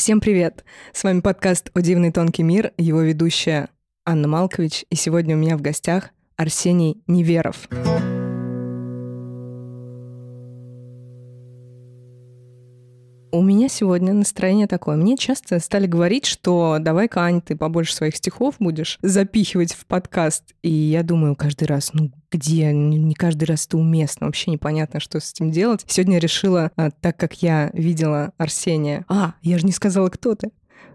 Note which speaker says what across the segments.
Speaker 1: Всем привет! С вами подкаст «О дивный тонкий мир», его ведущая Анна Малкович, и сегодня у меня в гостях Арсений Неверов. У меня сегодня настроение такое. Мне часто стали говорить, что давай-ка, Ань, ты побольше своих стихов будешь запихивать в подкаст. И я думаю каждый раз, ну где? Не каждый раз это уместно. Вообще непонятно, что с этим делать. Сегодня решила, а, так как я видела Арсения... А, я же не сказала, кто ты.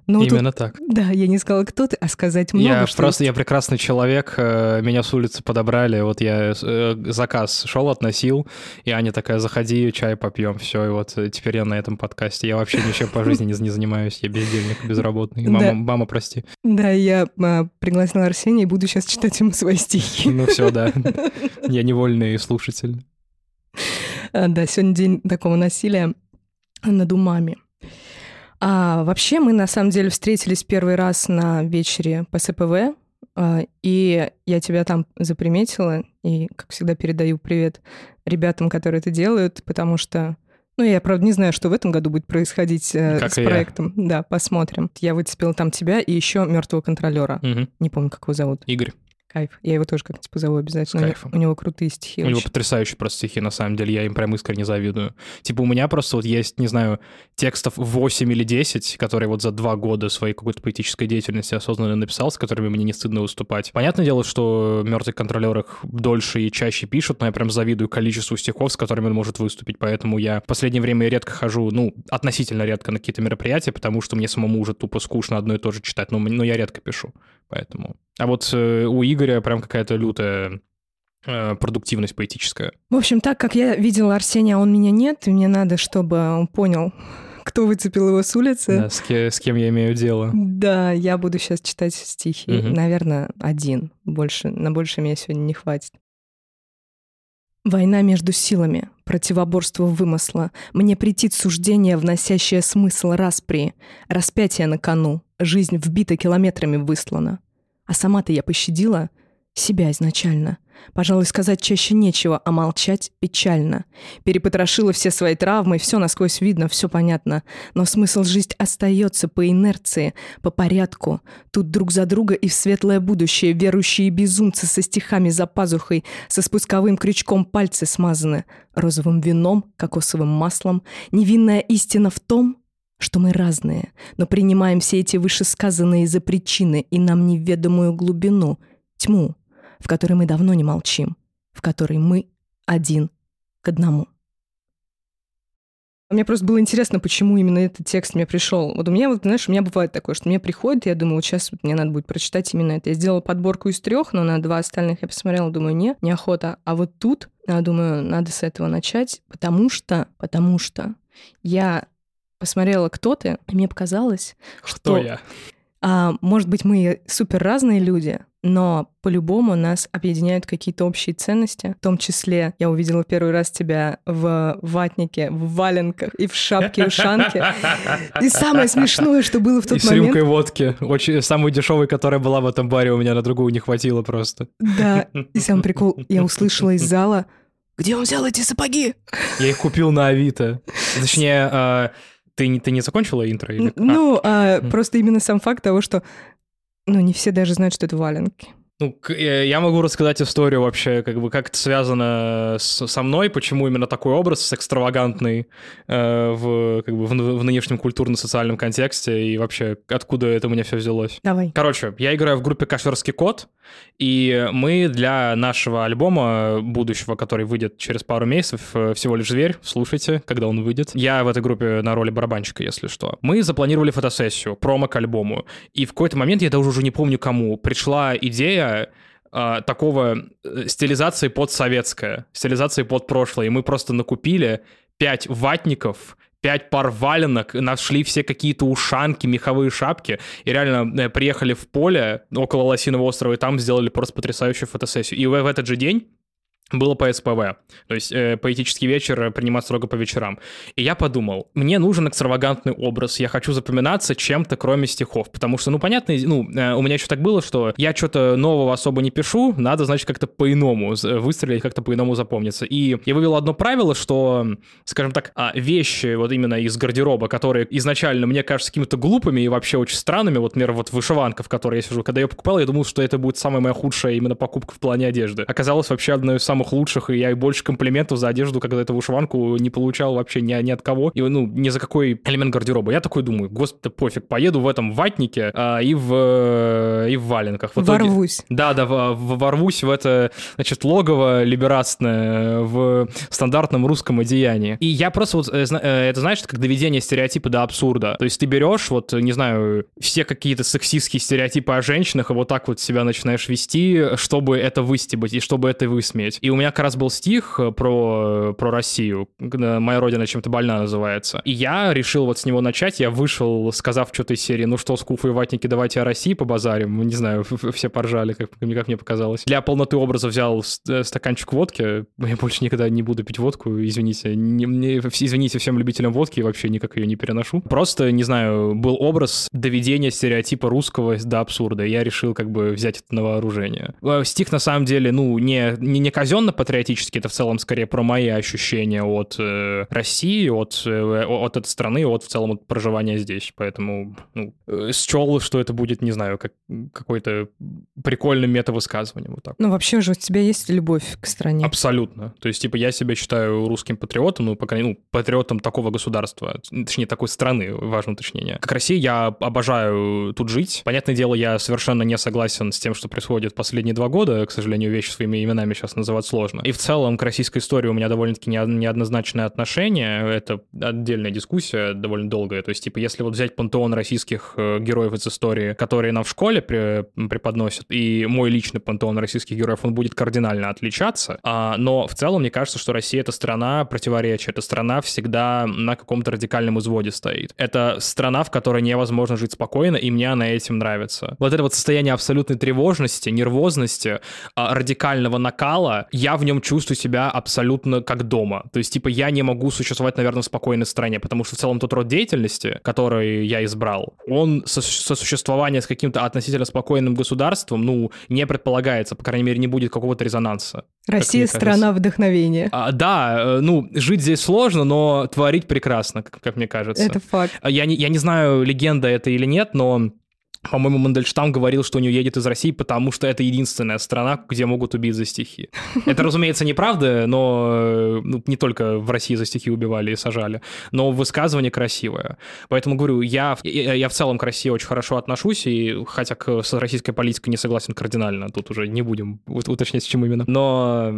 Speaker 2: Ну, Именно тут, так.
Speaker 1: Да, я не сказала, кто ты, а сказать много.
Speaker 2: Я
Speaker 1: что
Speaker 2: просто,
Speaker 1: есть.
Speaker 2: я прекрасный человек, э, меня с улицы подобрали, вот я э, заказ шел, относил, и Аня такая, заходи, чай попьем, все, и вот теперь я на этом подкасте. Я вообще ничем по жизни не, занимаюсь, я бездельник, безработный. Мама, мама, прости.
Speaker 1: Да, я а, пригласила Арсения и буду сейчас читать ему свои стихи.
Speaker 2: Ну все, да. Я невольный слушатель.
Speaker 1: А, да, сегодня день такого насилия над умами. А вообще мы на самом деле встретились первый раз на вечере по СПВ, а, и я тебя там заприметила, и, как всегда, передаю привет ребятам, которые это делают, потому что ну, я, правда, не знаю, что в этом году будет происходить э, как с проектом. Я. Да, посмотрим. Я выцепила там тебя и еще мертвого контролера. Угу. Не помню, как его зовут.
Speaker 2: Игорь.
Speaker 1: Кайф. Я его тоже как-нибудь позову обязательно. У него, у него крутые стихи.
Speaker 2: У очень. него потрясающие просто стихи, на самом деле. Я им прям искренне завидую. Типа у меня просто вот есть, не знаю, текстов 8 или 10, которые вот за два года своей какой-то поэтической деятельности осознанно написал, с которыми мне не стыдно выступать. Понятное дело, что мертвый контролер их дольше и чаще пишут, но я прям завидую количеству стихов, с которыми он может выступить. Поэтому я в последнее время редко хожу, ну, относительно редко на какие-то мероприятия, потому что мне самому уже тупо скучно одно и то же читать. Но, но я редко пишу. Поэтому. А вот э, у Игоря прям какая-то лютая э, продуктивность поэтическая.
Speaker 1: В общем, так как я видела Арсения, а он меня нет, и мне надо, чтобы он понял, кто выцепил его с улицы.
Speaker 2: Да, с, ке- с кем я имею дело.
Speaker 1: Да, я буду сейчас читать стихи. Угу. Наверное, один. Больше, на больше меня сегодня не хватит. Война между силами, противоборство вымысла, мне претит суждение, вносящее смысл распри, распятие на кону, жизнь вбита километрами выслана. А сама-то я пощадила себя изначально. Пожалуй, сказать чаще нечего, а молчать печально. Перепотрошила все свои травмы, все насквозь видно, все понятно. Но смысл жить остается по инерции, по порядку. Тут друг за друга и в светлое будущее верующие безумцы со стихами за пазухой, со спусковым крючком пальцы смазаны, розовым вином, кокосовым маслом. Невинная истина в том, что мы разные, но принимаем все эти вышесказанные за причины и нам неведомую глубину, тьму, в которой мы давно не молчим, в которой мы один к одному. Мне просто было интересно, почему именно этот текст мне пришел. Вот у меня, вот, знаешь, у меня бывает такое, что мне приходит, и я думаю, вот сейчас вот мне надо будет прочитать именно это. Я сделала подборку из трех, но на два остальных я посмотрела, думаю, не, неохота. А вот тут, я думаю, надо с этого начать, потому что, потому что я посмотрела, кто ты, и мне показалось,
Speaker 2: Кто
Speaker 1: что...
Speaker 2: я?
Speaker 1: А, может быть, мы супер разные люди, но по-любому нас объединяют какие-то общие ценности. В том числе я увидела первый раз тебя в ватнике, в валенках и в шапке-ушанке. И самое смешное, что было в тот
Speaker 2: и
Speaker 1: момент...
Speaker 2: с рюмкой водки. Очень, самой дешевой, которая была в этом баре, у меня на другую не хватило просто.
Speaker 1: Да, и сам прикол, я услышала из зала, где он взял эти сапоги?
Speaker 2: Я их купил на Авито. Точнее, а, ты, ты не закончила интро? Или...
Speaker 1: Ну, а. А, просто именно сам факт того, что ну, не все даже знают, что это валенки.
Speaker 2: Ну, э, я могу рассказать историю вообще, как бы, как это связано с, со мной, почему именно такой образ экстравагантный э, в, как бы, в, в нынешнем культурно-социальном контексте, и вообще, откуда это у меня все взялось.
Speaker 1: Давай.
Speaker 2: Короче, я играю в группе «Кашерский кот», и мы для нашего альбома будущего, который выйдет через пару месяцев, э, всего лишь «Зверь», слушайте, когда он выйдет. Я в этой группе на роли барабанщика, если что. Мы запланировали фотосессию, промо к альбому, и в какой-то момент, я даже уже не помню кому, пришла идея а, такого э, стилизации под советская, стилизации под прошлое. И мы просто накупили пять ватников, пять пар валенок, нашли все какие-то ушанки, меховые шапки, и реально э, приехали в поле около Лосиного острова, и там сделали просто потрясающую фотосессию. И в этот же день было по СПВ, то есть э, поэтический вечер принимать строго по вечерам. И я подумал, мне нужен экстравагантный образ, я хочу запоминаться чем-то, кроме стихов, потому что, ну, понятно, ну, э, у меня еще так было, что я что-то нового особо не пишу, надо, значит, как-то по-иному выстрелить, как-то по-иному запомниться. И я вывел одно правило, что, скажем так, а, вещи вот именно из гардероба, которые изначально мне кажутся какими-то глупыми и вообще очень странными, вот, например, вот вышиванка, в которой я сижу, когда я покупал, я думал, что это будет самая моя худшая именно покупка в плане одежды. Оказалось вообще одной из самых самых лучших, и я и больше комплиментов за одежду, когда эту вышиванку не получал вообще ни, ни от кого, и, ну, ни за какой элемент гардероба. Я такой думаю, господи, пофиг, поеду в этом ватнике а, и, в, э, и в валенках. В
Speaker 1: итоге, ворвусь.
Speaker 2: Да, да, в, ворвусь в это, значит, логово либерастное в стандартном русском одеянии. И я просто вот, э, э, это знаешь, как доведение стереотипа до абсурда. То есть ты берешь, вот, не знаю, все какие-то сексистские стереотипы о женщинах, и вот так вот себя начинаешь вести, чтобы это выстебать и чтобы это высмеять. И у меня как раз был стих э, про, про Россию, «Моя родина чем-то больна» называется. И я решил вот с него начать, я вышел, сказав что-то из серии, ну что, скуфы и ватники, давайте о России побазарим. Не знаю, все поржали, как, как мне показалось. Для полноты образа взял э, стаканчик водки, я больше никогда не буду пить водку, извините. Не, не, извините всем любителям водки, вообще никак ее не переношу. Просто, не знаю, был образ доведения стереотипа русского до абсурда. Я решил как бы взять это на вооружение. Э, стих на самом деле, ну, не, не, не казенный, патриотически, это в целом скорее про мои ощущения от э, России, от, э, от этой страны, от в целом от проживания здесь. Поэтому ну, э, счел, что это будет, не знаю, как какой-то прикольным метавысказыванием. Вот так.
Speaker 1: Ну, вообще же у тебя есть любовь к стране?
Speaker 2: Абсолютно. То есть, типа, я себя считаю русским патриотом, ну, по крайней мере, ну, патриотом такого государства, точнее, такой страны, важное уточнение. Как Россия, я обожаю тут жить. Понятное дело, я совершенно не согласен с тем, что происходит последние два года. К сожалению, вещи своими именами сейчас называть сложно. И в целом к российской истории у меня довольно-таки неоднозначное отношение. Это отдельная дискуссия, довольно долгая. То есть, типа, если вот взять пантеон российских э, героев из истории, которые нам в школе преподносят, и мой личный пантеон российских героев, он будет кардинально отличаться. А, но в целом мне кажется, что Россия — это страна противоречия, это страна всегда на каком-то радикальном изводе стоит. Это страна, в которой невозможно жить спокойно, и мне она этим нравится. Вот это вот состояние абсолютной тревожности, нервозности, а, радикального накала, я в нем чувствую себя абсолютно как дома. То есть, типа, я не могу существовать, наверное, в спокойной стране, потому что в целом тот род деятельности, который я избрал, он сосуществование с каким-то относительно спокойным государством, ну, не предполагается, по крайней мере, не будет какого-то резонанса.
Speaker 1: Россия — страна вдохновения.
Speaker 2: А, да, э, ну, жить здесь сложно, но творить прекрасно, как, как мне кажется.
Speaker 1: Это факт.
Speaker 2: Я не, я не знаю, легенда это или нет, но по-моему, Мандельштам говорил, что не уедет из России, потому что это единственная страна, где могут убить за стихи. Это, разумеется, неправда, но э, ну, не только в России за стихи убивали и сажали, но высказывание красивое. Поэтому говорю, я, я в целом к России очень хорошо отношусь, и хотя к, с российской политикой не согласен кардинально, тут уже не будем уточнять, с чем именно. Но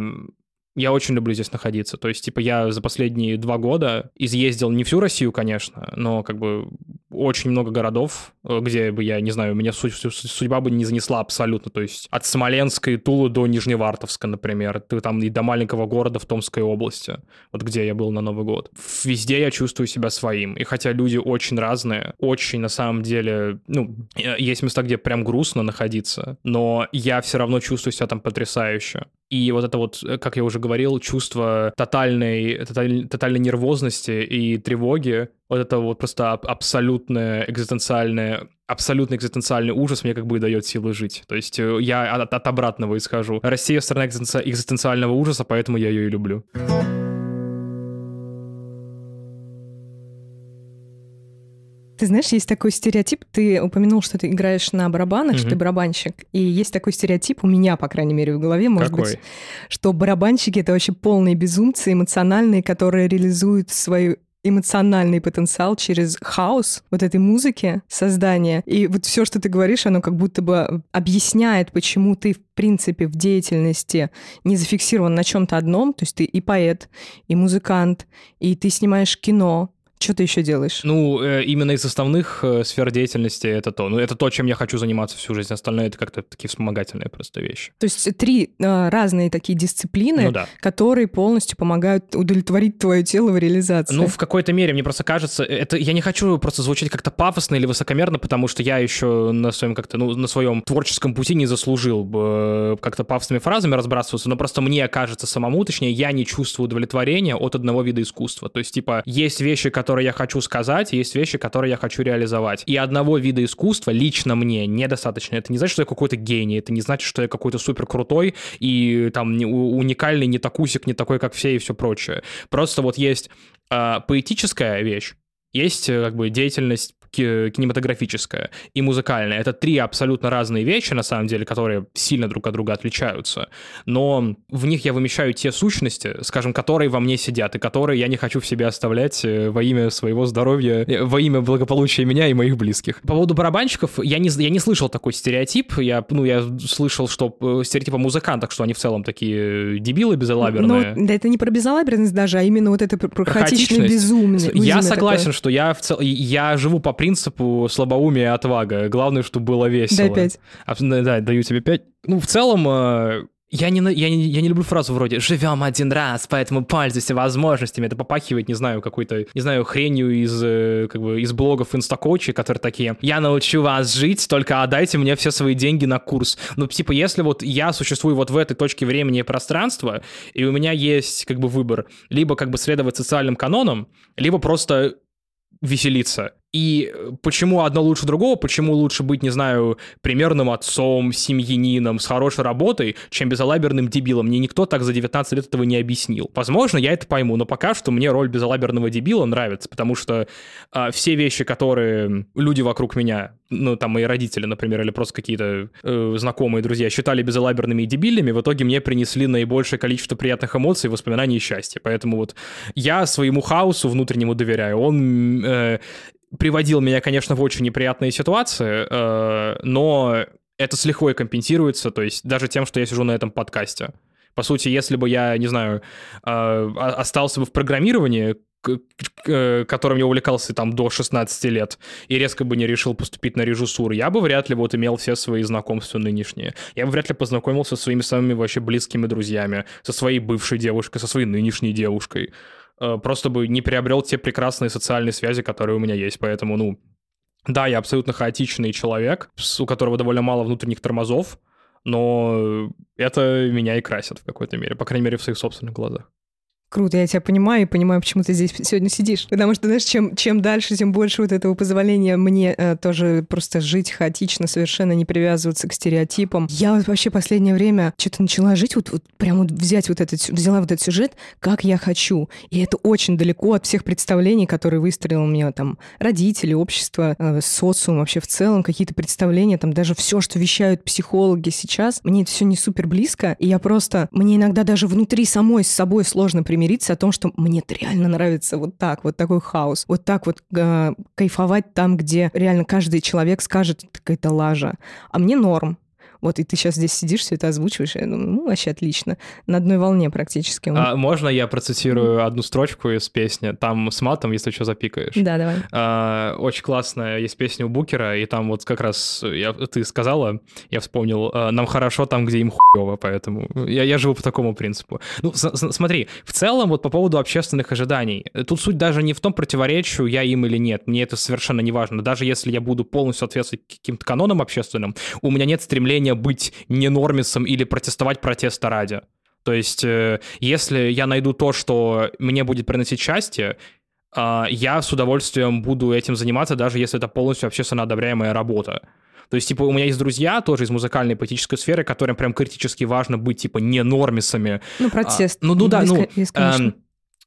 Speaker 2: я очень люблю здесь находиться. То есть, типа, я за последние два года изъездил не всю Россию, конечно, но как бы очень много городов, э, где бы я, не знаю, меня судьба бы не занесла абсолютно. То есть от Смоленска и Тулы до Нижневартовска, например, ты там и до маленького города в Томской области, вот где я был на Новый год. Везде я чувствую себя своим. И хотя люди очень разные, очень на самом деле, ну, э, есть места, где прям грустно находиться, но я все равно чувствую себя там потрясающе. И вот это вот, э, как я уже говорил, чувство тотальной, тоталь, тотальной нервозности и тревоги, вот это вот просто абсолютное экзистенциальное абсолютно экзистенциальный ужас мне как бы и дает силы жить. То есть э, я от, от обратного исхожу. Россия — страна экзистенциального ужаса, поэтому я ее и люблю.
Speaker 1: Ты знаешь, есть такой стереотип, ты упомянул, что ты играешь на барабанах, угу. что ты барабанщик, и есть такой стереотип, у меня, по крайней мере, в голове, может Какой? быть, что барабанщики — это вообще полные безумцы, эмоциональные, которые реализуют свою эмоциональный потенциал через хаос вот этой музыки, создания. И вот все, что ты говоришь, оно как будто бы объясняет, почему ты, в принципе, в деятельности не зафиксирован на чем-то одном. То есть ты и поэт, и музыкант, и ты снимаешь кино, Что ты еще делаешь?
Speaker 2: Ну, э, именно из основных э, сфер деятельности это то. Ну, это то, чем я хочу заниматься всю жизнь. Остальное это как-то такие вспомогательные просто вещи.
Speaker 1: То есть три э, разные такие дисциплины,
Speaker 2: Ну да.
Speaker 1: которые полностью помогают удовлетворить твое тело в реализации.
Speaker 2: Ну, в какой-то мере, мне просто кажется, это я не хочу просто звучать как-то пафосно или высокомерно, потому что я еще на своем как-то, ну, на своем творческом пути не заслужил бы как-то пафосными фразами разбрасываться, но просто мне кажется самому, точнее, я не чувствую удовлетворения от одного вида искусства. То есть, типа, есть вещи, которые я хочу сказать, есть вещи, которые я хочу реализовать. И одного вида искусства лично мне недостаточно. Это не значит, что я какой-то гений, это не значит, что я какой-то супер крутой и там уникальный, не такусик, не такой, как все и все прочее. Просто вот есть а, поэтическая вещь, есть э, как бы деятельность ки- кинематографическая и музыкальная. Это три абсолютно разные вещи, на самом деле, которые сильно друг от друга отличаются. Но в них я вымещаю те сущности, скажем, которые во мне сидят, и которые я не хочу в себе оставлять э, во имя своего здоровья, э, во имя благополучия меня и моих близких. По поводу барабанщиков, я не, я не слышал такой стереотип. Я, ну, я слышал, что э, стереотип о музыкантах, что они в целом такие дебилы безалаберные.
Speaker 1: Ну, да это не про безалаберность даже, а именно вот это про, хаотичное безумие.
Speaker 2: Я согласен,
Speaker 1: такое.
Speaker 2: что я в цел... я живу по принципу слабоумия и отвага. Главное, чтобы было весело.
Speaker 1: Дай пять.
Speaker 2: А, да, да, даю тебе пять. Ну, в целом, э, я не, я, не, я не люблю фразу вроде «живем один раз, поэтому пользуйся возможностями». Это попахивает, не знаю, какой-то, не знаю, хренью из, э, как бы, из блогов инстакоучи, которые такие «я научу вас жить, только отдайте мне все свои деньги на курс». Ну, типа, если вот я существую вот в этой точке времени и пространства, и у меня есть, как бы, выбор, либо, как бы, следовать социальным канонам, либо просто веселиться. И э, почему одно лучше другого, почему лучше быть, не знаю, примерным отцом, семьянином, с хорошей работой, чем безалаберным дебилом. Мне никто так за 19 лет этого не объяснил. Возможно, я это пойму, но пока что мне роль безалаберного дебила нравится, потому что а, все вещи, которые люди вокруг меня, ну, там, мои родители, например, или просто какие-то э, знакомые друзья считали безалаберными и дебильными, в итоге мне принесли наибольшее количество приятных эмоций, воспоминаний и счастья. Поэтому вот я своему хаосу внутреннему доверяю. Он э, приводил меня, конечно, в очень неприятные ситуации, э, но это с лихвой компенсируется, то есть даже тем, что я сижу на этом подкасте. По сути, если бы я, не знаю, э, остался бы в программировании, э, которым я увлекался там до 16 лет, и резко бы не решил поступить на режиссуру, я бы вряд ли вот имел все свои знакомства нынешние. Я бы вряд ли познакомился со своими самыми вообще близкими друзьями, со своей бывшей девушкой, со своей нынешней девушкой. Э, Просто бы не приобрел те прекрасные социальные связи, которые у меня есть. Поэтому, ну, да, я абсолютно хаотичный человек, у которого довольно мало внутренних тормозов, но это меня и красит в какой-то мере, по крайней мере, в своих собственных глазах.
Speaker 1: Круто, я тебя понимаю и понимаю, почему ты здесь сегодня сидишь. Потому что, знаешь, чем, чем дальше, тем больше вот этого позволения мне э, тоже просто жить хаотично, совершенно не привязываться к стереотипам. Я вот вообще последнее время что-то начала жить, вот, вот прям вот взять вот этот, взяла вот этот сюжет, как я хочу. И это очень далеко от всех представлений, которые выстроил мне там родители, общество, э, социум вообще в целом, какие-то представления, там даже все, что вещают психологи сейчас, мне это все не супер близко, и я просто, мне иногда даже внутри самой с собой сложно примириться о том, что мне реально нравится вот так, вот такой хаос, вот так вот э, кайфовать там, где реально каждый человек скажет, какая-то лажа, а мне норм. Вот, и ты сейчас здесь сидишь, все это озвучиваешь, я думаю, ну, вообще отлично. На одной волне практически.
Speaker 2: А можно я процитирую одну строчку из песни? Там с матом, если что, запикаешь.
Speaker 1: Да, давай.
Speaker 2: А, очень классная есть песня у Букера, и там вот как раз я, ты сказала, я вспомнил, а, нам хорошо там, где им хуево, поэтому я, я живу по такому принципу. Ну, смотри, в целом вот по поводу общественных ожиданий, тут суть даже не в том, противоречию я им или нет, мне это совершенно не важно. Даже если я буду полностью соответствовать каким-то канонам общественным, у меня нет стремления быть ненормисом или протестовать протеста ради. То есть, э, если я найду то, что мне будет приносить счастье, а, я с удовольствием буду этим заниматься, даже если это полностью общественно одобряемая работа. То есть, типа, у меня есть друзья тоже из музыкальной и поэтической сферы, которым прям критически важно быть, типа, не нормисами.
Speaker 1: Ну, протест.
Speaker 2: А, ну, ну да, ну,
Speaker 1: ко- есть, конечно.
Speaker 2: эм,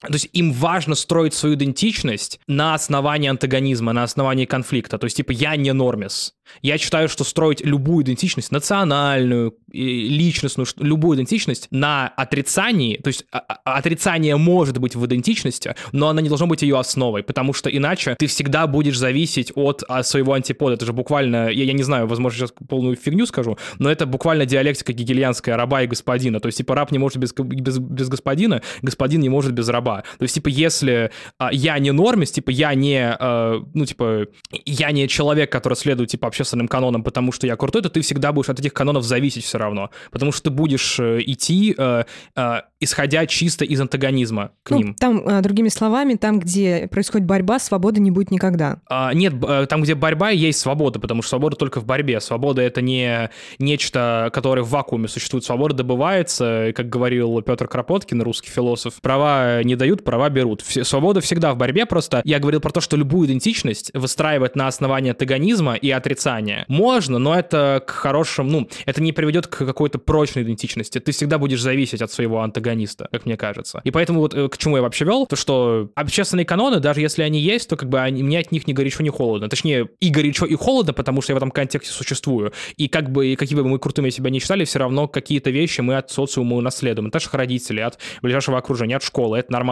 Speaker 2: то есть им важно строить свою идентичность на основании антагонизма, на основании конфликта. То есть, типа, я не нормис. Я считаю, что строить любую идентичность, национальную, личностную, любую идентичность на отрицании, то есть а- а- отрицание может быть в идентичности, но оно не должно быть ее основой, потому что иначе ты всегда будешь зависеть от а, своего антипода. Это же буквально, я, я не знаю, возможно, сейчас полную фигню скажу, но это буквально диалектика гегельянская раба и господина. То есть, типа, раб не может без, без, без господина, господин не может без раба. Борьба. То есть, типа, если э, я не нормис, типа, я не, э, ну, типа, я не человек, который следует, типа, общественным канонам, потому что я крутой, то ты всегда будешь от этих канонов зависеть все равно. Потому что ты будешь э, идти, э, э, исходя чисто из антагонизма к
Speaker 1: ну,
Speaker 2: ним.
Speaker 1: Там, э, другими словами, там, где происходит борьба, свободы не будет никогда.
Speaker 2: А, нет, э, там, где борьба, есть свобода, потому что свобода только в борьбе. Свобода — это не нечто, которое в вакууме существует. Свобода добывается, как говорил Петр Кропоткин, русский философ. Права не дают, права берут. Свобода всегда в борьбе, просто я говорил про то, что любую идентичность выстраивать на основании антагонизма и отрицания можно, но это к хорошим, ну, это не приведет к какой-то прочной идентичности. Ты всегда будешь зависеть от своего антагониста, как мне кажется. И поэтому вот э, к чему я вообще вел, то что общественные каноны, даже если они есть, то как бы они, мне от них ни горячо, ни холодно. Точнее, и горячо, и холодно, потому что я в этом контексте существую. И как бы, какие бы мы крутыми себя не считали, все равно какие-то вещи мы от социума унаследуем. От наших родителей, от ближайшего окружения, от школы. Это нормально.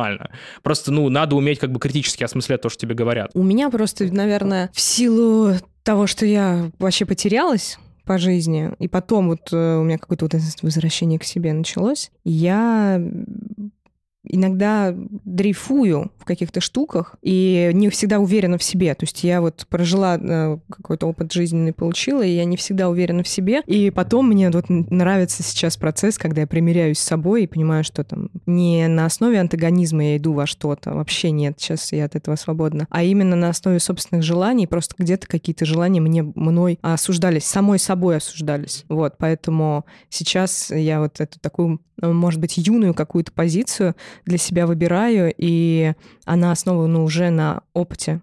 Speaker 2: Просто, ну, надо уметь как бы критически осмыслять то, что тебе говорят.
Speaker 1: У меня просто, наверное, в силу того, что я вообще потерялась по жизни, и потом вот э, у меня какое-то вот возвращение к себе началось, я иногда дрейфую в каких-то штуках и не всегда уверена в себе. То есть я вот прожила э, какой-то опыт жизненный, получила, и я не всегда уверена в себе. И потом мне вот нравится сейчас процесс, когда я примеряюсь с собой и понимаю, что там не на основе антагонизма я иду во что-то, вообще нет, сейчас я от этого свободна, а именно на основе собственных желаний, просто где-то какие-то желания мне мной осуждались, самой собой осуждались. Вот, поэтому сейчас я вот эту такую, может быть, юную какую-то позицию для себя выбираю, и она основана уже на опыте.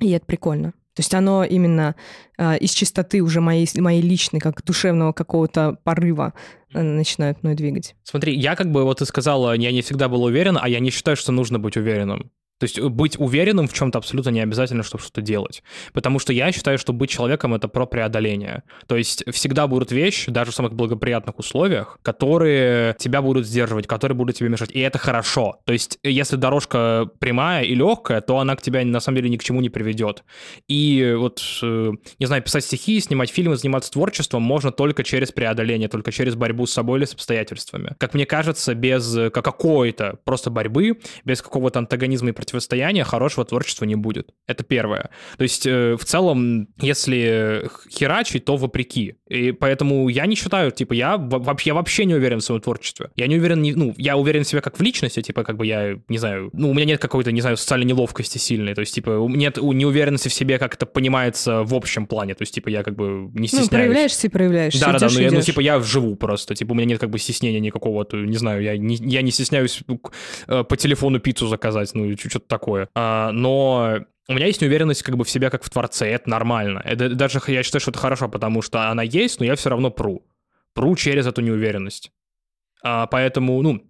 Speaker 1: И это прикольно. То есть оно именно э, из чистоты уже моей, моей личной, как душевного какого-то порыва э, начинают мной двигать.
Speaker 2: Смотри, я как бы, вот ты сказала, я не всегда был уверен, а я не считаю, что нужно быть уверенным. То есть э, быть уверенным в чем-то абсолютно не обязательно, чтобы что-то делать. Потому что я считаю, что быть человеком — это про преодоление. То есть всегда будут вещи, даже в самых благоприятных условиях, которые тебя будут сдерживать, которые будут тебе мешать. И это хорошо. То есть если дорожка прямая и легкая, то она к тебе на самом деле ни к чему не приведет. И вот, э, не знаю, писать стихи, снимать фильмы, заниматься творчеством можно только через преодоление, только через борьбу с собой или с обстоятельствами. Как мне кажется, без э, какой-то просто борьбы, без какого-то антагонизма и противостояния хорошего творчества не будет. Это первое. То есть э, в целом, если херачить, то вопреки. И поэтому я не считаю, типа, я вообще, я вообще не уверен в своем творчестве. Я не уверен, ну, я уверен в себе как в личности, типа, как бы я, не знаю, ну, у меня нет какой-то, не знаю, социальной неловкости сильной, то есть, типа, нет неуверенности в себе, как это понимается в общем плане, то есть, типа, я как бы не ну, стесняюсь. Ну,
Speaker 1: проявляешься и проявляешься.
Speaker 2: Да-да-да, ну, я, ну, типа, я живу просто, типа, у меня нет как бы стеснения никакого, то, не знаю, я не, я не стесняюсь э, по телефону пиццу заказать, ну, что-то такое. А, но у меня есть неуверенность как бы в себе как в творце, это нормально. Это, даже я считаю, что это хорошо, потому что она есть, но я все равно пру. Пру через эту неуверенность. А, поэтому, ну,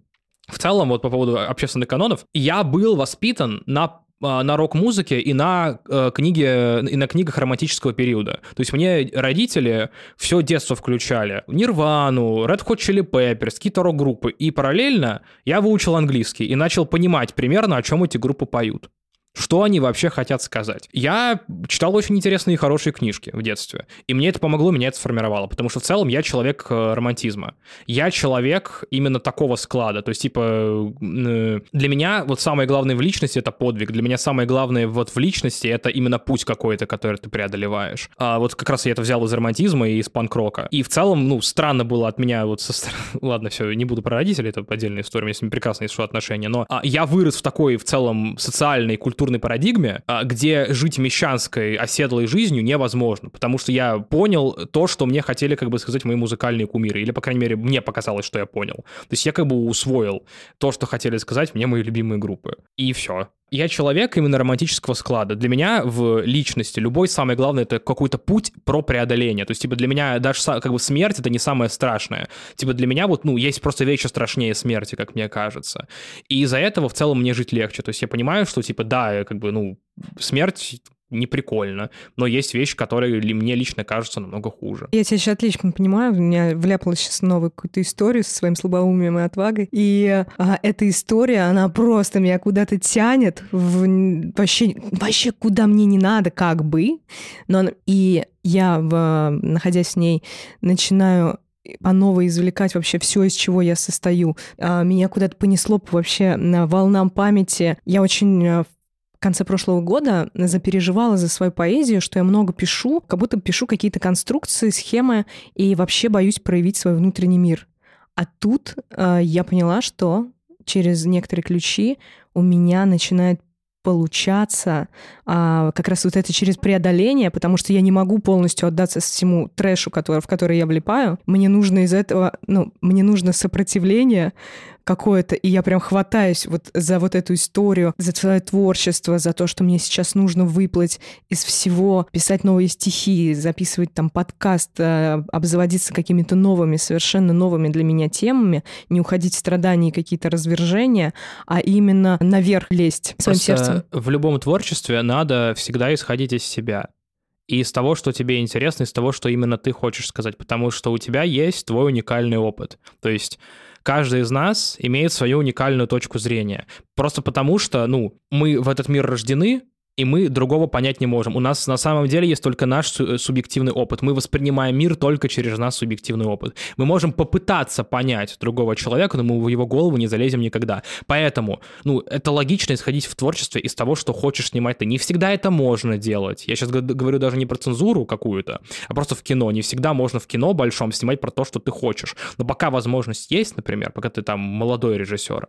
Speaker 2: в целом, вот по поводу общественных канонов, я был воспитан на на рок-музыке и на э, книге и на книгах романтического периода. То есть мне родители все детство включали. Нирвану, Red Hot Chili Peppers, какие-то рок-группы. И параллельно я выучил английский и начал понимать примерно, о чем эти группы поют что они вообще хотят сказать. Я читал очень интересные и хорошие книжки в детстве, и мне это помогло, меня это сформировало, потому что в целом я человек э, романтизма. Я человек именно такого склада, то есть, типа, э, для меня вот самое главное в личности — это подвиг, для меня самое главное вот в личности — это именно путь какой-то, который ты преодолеваешь. А вот как раз я это взял из романтизма и из панк-рока. И в целом, ну, странно было от меня вот со стороны... Ладно, все, не буду про родителей, это отдельная история, у меня с ними прекрасные отношения, но а, я вырос в такой в целом социальной, культурной культурной парадигме, а, где жить мещанской, оседлой жизнью невозможно, потому что я понял то, что мне хотели, как бы сказать, мои музыкальные кумиры, или, по крайней мере, мне показалось, что я понял. То есть я как бы усвоил то, что хотели сказать мне мои любимые группы. И все. Я человек именно романтического склада. Для меня в личности любой самое главное это какой-то путь про преодоление. То есть, типа, для меня даже как бы смерть это не самое страшное. Типа, для меня вот, ну, есть просто вещи страшнее смерти, как мне кажется. И из-за этого в целом мне жить легче. То есть я понимаю, что, типа, да, как бы, ну, смерть не прикольно, но есть вещи, которые мне лично кажутся намного хуже.
Speaker 1: Я тебя сейчас отлично понимаю, у меня вляпалась сейчас новую какую-то историю со своим слабоумием и отвагой, и а, эта история, она просто меня куда-то тянет, в, вообще, вообще куда мне не надо, как бы, но и я, в, находясь в ней, начинаю по новой извлекать вообще все, из чего я состою. А, меня куда-то понесло вообще на волнам памяти. Я очень э, в конце прошлого года запереживала за свою поэзию, что я много пишу, как будто пишу какие-то конструкции, схемы, и вообще боюсь проявить свой внутренний мир. А тут э, я поняла, что через некоторые ключи у меня начинает получаться а, как раз вот это через преодоление, потому что я не могу полностью отдаться всему трэшу, который, в который я влипаю. Мне нужно из этого, ну, мне нужно сопротивление, какое-то, и я прям хватаюсь вот за вот эту историю, за свое творчество, за то, что мне сейчас нужно выплыть из всего, писать новые стихи, записывать там подкаст, э, обзаводиться какими-то новыми, совершенно новыми для меня темами, не уходить в страдания и какие-то развержения, а именно наверх лезть своим сердцем.
Speaker 2: В любом творчестве надо всегда исходить из себя и из того, что тебе интересно, из того, что именно ты хочешь сказать, потому что у тебя есть твой уникальный опыт. То есть каждый из нас имеет свою уникальную точку зрения. Просто потому что, ну, мы в этот мир рождены, и мы другого понять не можем. У нас на самом деле есть только наш субъективный опыт. Мы воспринимаем мир только через наш субъективный опыт. Мы можем попытаться понять другого человека, но мы в его голову не залезем никогда. Поэтому, ну, это логично исходить в творчестве из того, что хочешь снимать ты. Не всегда это можно делать. Я сейчас говорю даже не про цензуру какую-то, а просто в кино. Не всегда можно в кино большом снимать про то, что ты хочешь. Но пока возможность есть, например, пока ты там молодой режиссер,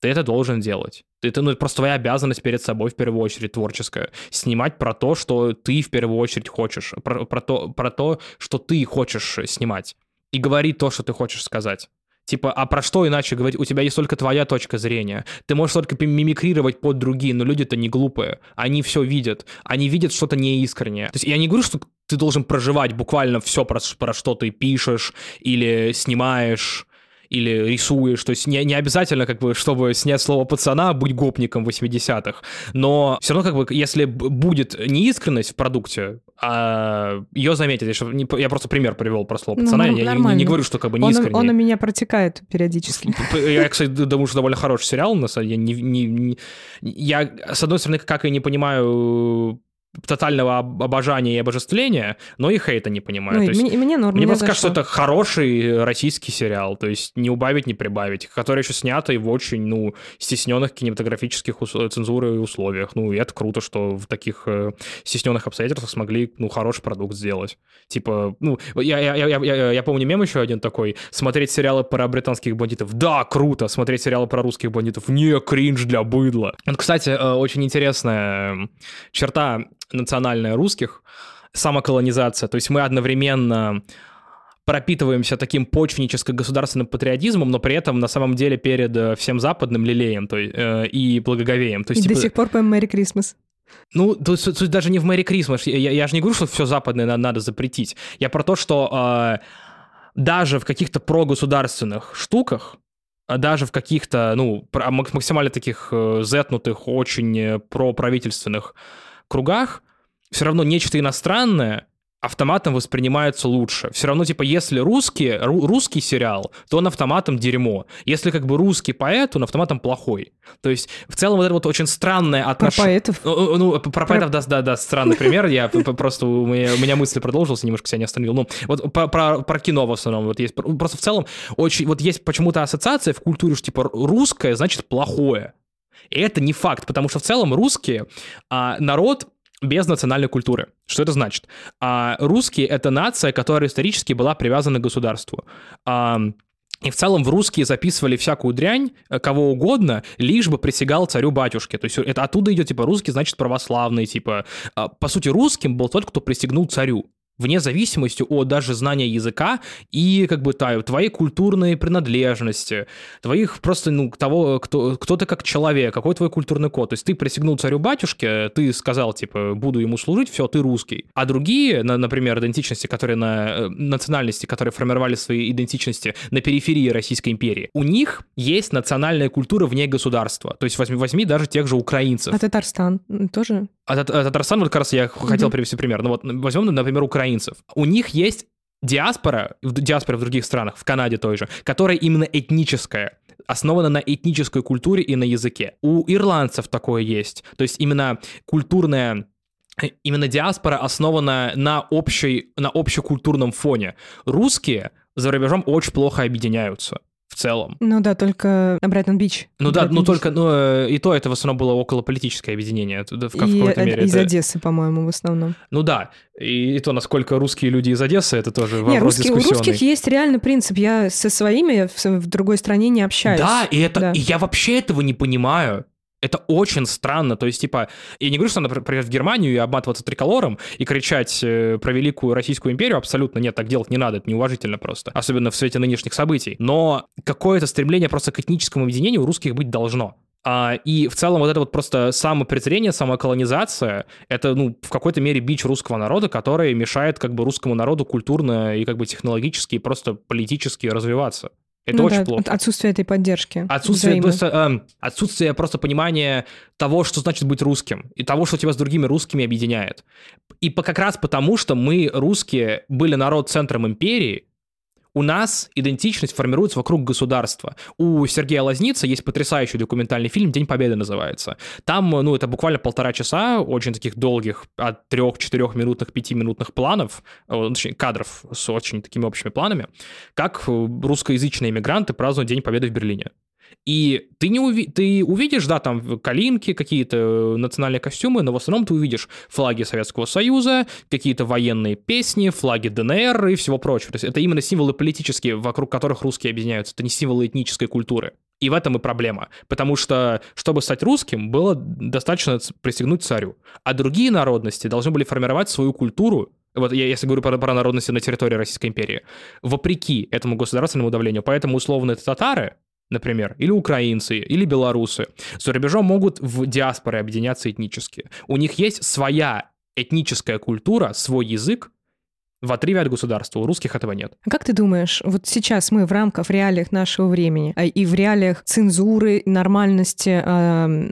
Speaker 2: ты это должен делать. Это ну, просто твоя обязанность перед собой в первую очередь творческая. Снимать про то, что ты в первую очередь хочешь. Про, про, то, про то, что ты хочешь снимать. И говорить то, что ты хочешь сказать. Типа, а про что иначе говорить? У тебя есть только твоя точка зрения. Ты можешь только мимикрировать под другие, но люди-то не глупые. Они все видят. Они видят что-то неискреннее. То есть я не говорю, что ты должен проживать буквально все, про, про что ты пишешь или снимаешь или рисуешь. То есть не, не обязательно, как бы, чтобы снять слово пацана, быть гопником 80-х. Но все равно, как бы, если будет неискренность в продукте, а ее заметят. Я, я просто пример привел про слово ну, пацана. Ну, я не, не говорю, что как бы неискренне.
Speaker 1: Он, он у меня протекает периодически.
Speaker 2: Я, кстати, думаю, что довольно хороший сериал. На самом деле. Я, не, не, я, с одной стороны, как и не понимаю тотального обожания и обожествления, но и хейта не понимаю. Ну, то есть, мне, мне норм, мне просто кажется, что это хороший российский сериал, то есть не убавить, не прибавить, который еще снятый в очень, ну, стесненных кинематографических ус- цензуры и условиях. Ну, и это круто, что в таких э, стесненных обстоятельствах смогли, ну, хороший продукт сделать. Типа, ну, я, я, я, я, я помню мем еще один такой, смотреть сериалы про британских бандитов, да, круто, смотреть сериалы про русских бандитов, не, кринж для быдла. Вот, кстати, э, очень интересная черта национальная русских, самоколонизация. То есть мы одновременно пропитываемся таким почвенническо-государственным патриотизмом, но при этом на самом деле перед э, всем западным лелеем то, э, и благоговеем. То есть,
Speaker 1: и типа... до сих пор поем «Мэри Крисмас».
Speaker 2: Ну, тут суть даже не в Мэри Крисмас. Я, я же не говорю, что все западное надо, надо запретить. Я про то, что э, даже в каких-то прогосударственных штуках, а даже в каких-то, ну, максимально таких э, зетнутых, очень э, проправительственных кругах все равно нечто иностранное автоматом воспринимается лучше. Все равно, типа, если русский, ру, русский сериал, то он автоматом дерьмо. Если как бы русский поэт, он автоматом плохой. То есть, в целом, вот это вот очень странное отношение...
Speaker 1: Про поэтов?
Speaker 2: Ну, ну про, про поэтов, да, да, да, странный пример. Я просто, у меня, мысли продолжился, немножко себя не остановил. Ну, вот про кино в основном вот есть. Просто в целом очень... Вот есть почему-то ассоциация в культуре, что, типа, русское значит плохое. И это не факт, потому что в целом русские а, народ без национальной культуры. Что это значит? А, русские — это нация, которая исторически была привязана к государству. А, и в целом в русские записывали всякую дрянь, э, кого угодно, лишь бы присягал царю-батюшке. То есть это оттуда идет, типа, русский, значит, православный, типа. А, по сути, русским был тот, кто присягнул царю вне зависимости от даже знания языка и как бы та, твоей культурной принадлежности, твоих просто, ну, того, кто, кто ты как человек, какой твой культурный код. То есть ты присягнул царю-батюшке, ты сказал, типа, буду ему служить, все, ты русский. А другие, на, например, идентичности, которые на э, национальности, которые формировали свои идентичности на периферии Российской империи, у них есть национальная культура вне государства. То есть возьми, возьми даже тех же украинцев.
Speaker 1: А Татарстан тоже?
Speaker 2: А, а Татарстан, вот как раз я хотел привести пример. Ну вот возьмем, например, Украину украинцев. У них есть диаспора, диаспора в других странах, в Канаде той же, которая именно этническая основана на этнической культуре и на языке. У ирландцев такое есть. То есть именно культурная именно диаспора основана на, общей, на общекультурном фоне. Русские за рубежом очень плохо объединяются в целом.
Speaker 1: Ну да, только Брайтон-Бич.
Speaker 2: Ну да, ну только, ну э, и то это в основном было около политическое объединение в, в какой-то мере.
Speaker 1: из
Speaker 2: это...
Speaker 1: Одессы, по-моему, в основном.
Speaker 2: Ну да, и, и то, насколько русские люди из Одессы, это тоже
Speaker 1: вопрос Нет, русские, у русских есть реальный принцип. Я со своими в, в другой стране не общаюсь.
Speaker 2: Да, и это, да. И я вообще этого не понимаю. Это очень странно. То есть, типа, я не говорю, что надо приехать в Германию и обматываться триколором и кричать э, про великую Российскую империю. Абсолютно нет, так делать не надо, это неуважительно просто. Особенно в свете нынешних событий. Но какое-то стремление просто к этническому объединению у русских быть должно. А, и в целом вот это вот просто самопрезрение, самоколонизация, это, ну, в какой-то мере бич русского народа, который мешает как бы русскому народу культурно и как бы технологически и просто политически развиваться. Это ну очень да, плохо.
Speaker 1: Отсутствие этой поддержки.
Speaker 2: Отсутствие просто, э, отсутствие просто понимания того, что значит быть русским, и того, что тебя с другими русскими объединяет. И по, как раз потому, что мы, русские, были народ центром империи, у нас идентичность формируется вокруг государства. У Сергея Лазница есть потрясающий документальный фильм «День Победы» называется. Там, ну, это буквально полтора часа очень таких долгих, от трех-четырех минутных, пятиминутных планов, э, точнее, кадров с очень такими общими планами, как русскоязычные иммигранты празднуют День Победы в Берлине. И ты, не уви... ты увидишь, да, там калинки, какие-то э, национальные костюмы, но в основном ты увидишь флаги Советского Союза, какие-то военные песни, флаги ДНР и всего прочего. То есть это именно символы политические, вокруг которых русские объединяются. Это не символы этнической культуры. И в этом и проблема. Потому что, чтобы стать русским, было достаточно присягнуть царю. А другие народности должны были формировать свою культуру вот я если говорю про, про народности на территории Российской империи, вопреки этому государственному давлению. Поэтому условно это татары, например, или украинцы, или белорусы, за рубежом могут в диаспоре объединяться этнически. У них есть своя этническая культура, свой язык, в отрыве от государства. У русских этого нет.
Speaker 1: Как ты думаешь, вот сейчас мы в рамках, в реалиях нашего времени а, и в реалиях цензуры, нормальности, э,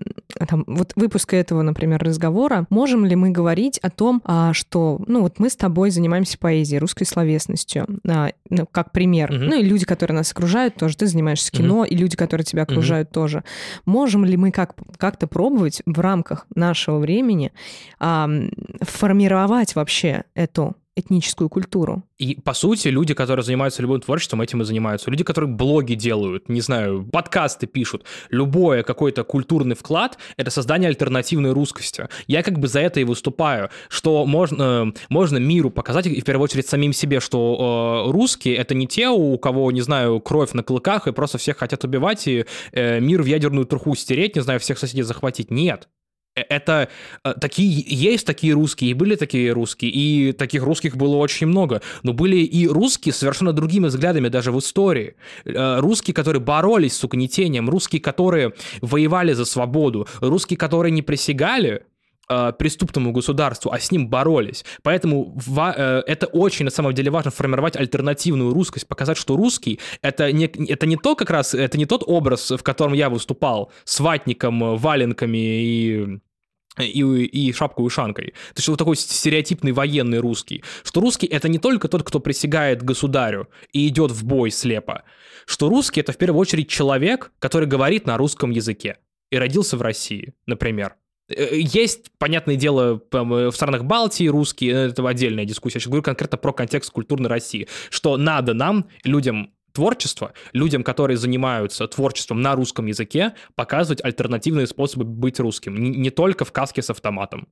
Speaker 1: там, вот выпуска этого, например, разговора, можем ли мы говорить о том, а, что, ну, вот мы с тобой занимаемся поэзией, русской словесностью, а, ну, как пример. Угу. Ну, и люди, которые нас окружают, тоже. Ты занимаешься кино, угу. и люди, которые тебя окружают, угу. тоже. Можем ли мы как, как-то пробовать в рамках нашего времени а, формировать вообще эту этническую культуру.
Speaker 2: И, по сути, люди, которые занимаются любым творчеством, этим и занимаются. Люди, которые блоги делают, не знаю, подкасты пишут. Любой какой-то культурный вклад — это создание альтернативной русскости. Я как бы за это и выступаю, что можно, можно миру показать, и в первую очередь самим себе, что э, русские — это не те, у кого, не знаю, кровь на клыках, и просто всех хотят убивать, и э, мир в ядерную труху стереть, не знаю, всех соседей захватить. Нет. Э, это э, такие есть такие русские, и были такие русские, и таких русских было очень много. Но были и русские совершенно другими взглядами даже в истории. Э, русские, которые боролись с угнетением, русские, которые воевали за свободу, русские, которые не присягали, преступному государству, а с ним боролись. Поэтому это очень на самом деле важно формировать альтернативную русскость, показать, что русский это не, это не то как раз, это не тот образ, в котором я выступал с ватником, валенками и и, и шапкой-ушанкой. То есть вот такой стереотипный военный русский. Что русский — это не только тот, кто присягает государю и идет в бой слепо. Что русский — это в первую очередь человек, который говорит на русском языке и родился в России, например. Э, есть, понятное дело, в странах Балтии русские, это отдельная дискуссия. Я сейчас говорю конкретно про контекст культурной России, что надо нам, людям творчество, людям, которые занимаются творчеством на русском языке, показывать альтернативные способы быть русским. Не, не только в каске с автоматом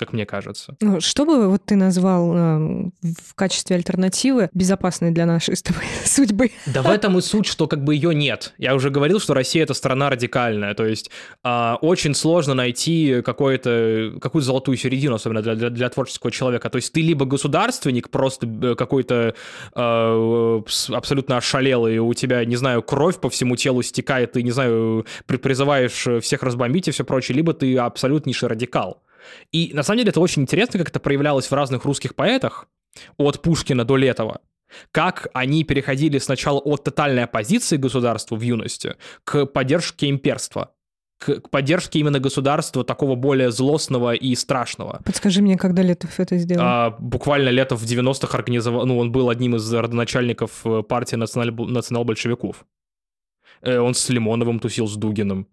Speaker 2: как мне кажется.
Speaker 1: Ну, что бы вот ты назвал э, в качестве альтернативы безопасной для нашей с тобой судьбы?
Speaker 2: Да в этом и суть, что как бы ее нет. Я уже говорил, что Россия это страна радикальная, то есть э, очень сложно найти какую-то какую золотую середину, особенно для, для, для творческого человека. То есть ты либо государственник, просто э, какой-то э, абсолютно ошалелый, у тебя, не знаю, кровь по всему телу стекает, ты, не знаю, призываешь всех разбомбить и все прочее, либо ты абсолютнейший радикал. И на самом деле это очень интересно, как это проявлялось в разных русских поэтах, от Пушкина до Летова. Как они переходили сначала от тотальной оппозиции государству в юности к поддержке имперства, к, к поддержке именно государства такого более злостного и страшного.
Speaker 1: Подскажи мне, когда Летов это сделал? А,
Speaker 2: буквально Летов в 90-х организовал, ну, он был одним из родоначальников э, партии национал-большевиков. Э, он с Лимоновым тусил, с Дугиным.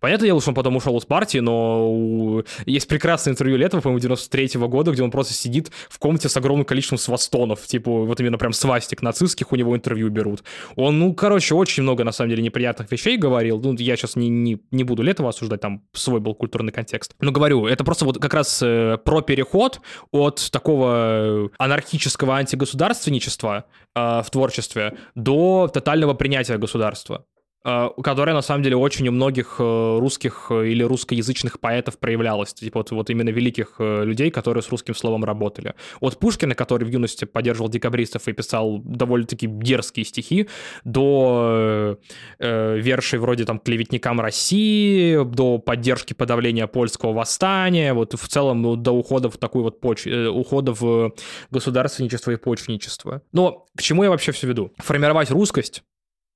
Speaker 2: Понятное дело, что он потом ушел из партии, но есть прекрасное интервью Летова, по-моему, 93 -го года, где он просто сидит в комнате с огромным количеством свастонов, типа вот именно прям свастик нацистских у него интервью берут. Он, ну, короче, очень много, на самом деле, неприятных вещей говорил. Ну, я сейчас не, не, не буду Летова осуждать, там свой был культурный контекст. Но говорю, это просто вот как раз э, про переход от такого анархического антигосударственничества э, в творчестве до тотального принятия государства. Э, которая на самом деле очень у многих э, русских э, или русскоязычных поэтов проявлялась. Типа вот, вот именно великих людей, которые с русским словом работали. От Пушкина, который в юности поддерживал декабристов и писал довольно-таки дерзкие стихи, до э, вершей вроде там «Клеветникам России», до поддержки подавления польского восстания, вот в целом ну, до ухода в такую вот поч... ухода в государственничество и почвенничество. Но к чему я вообще все веду? Формировать русскость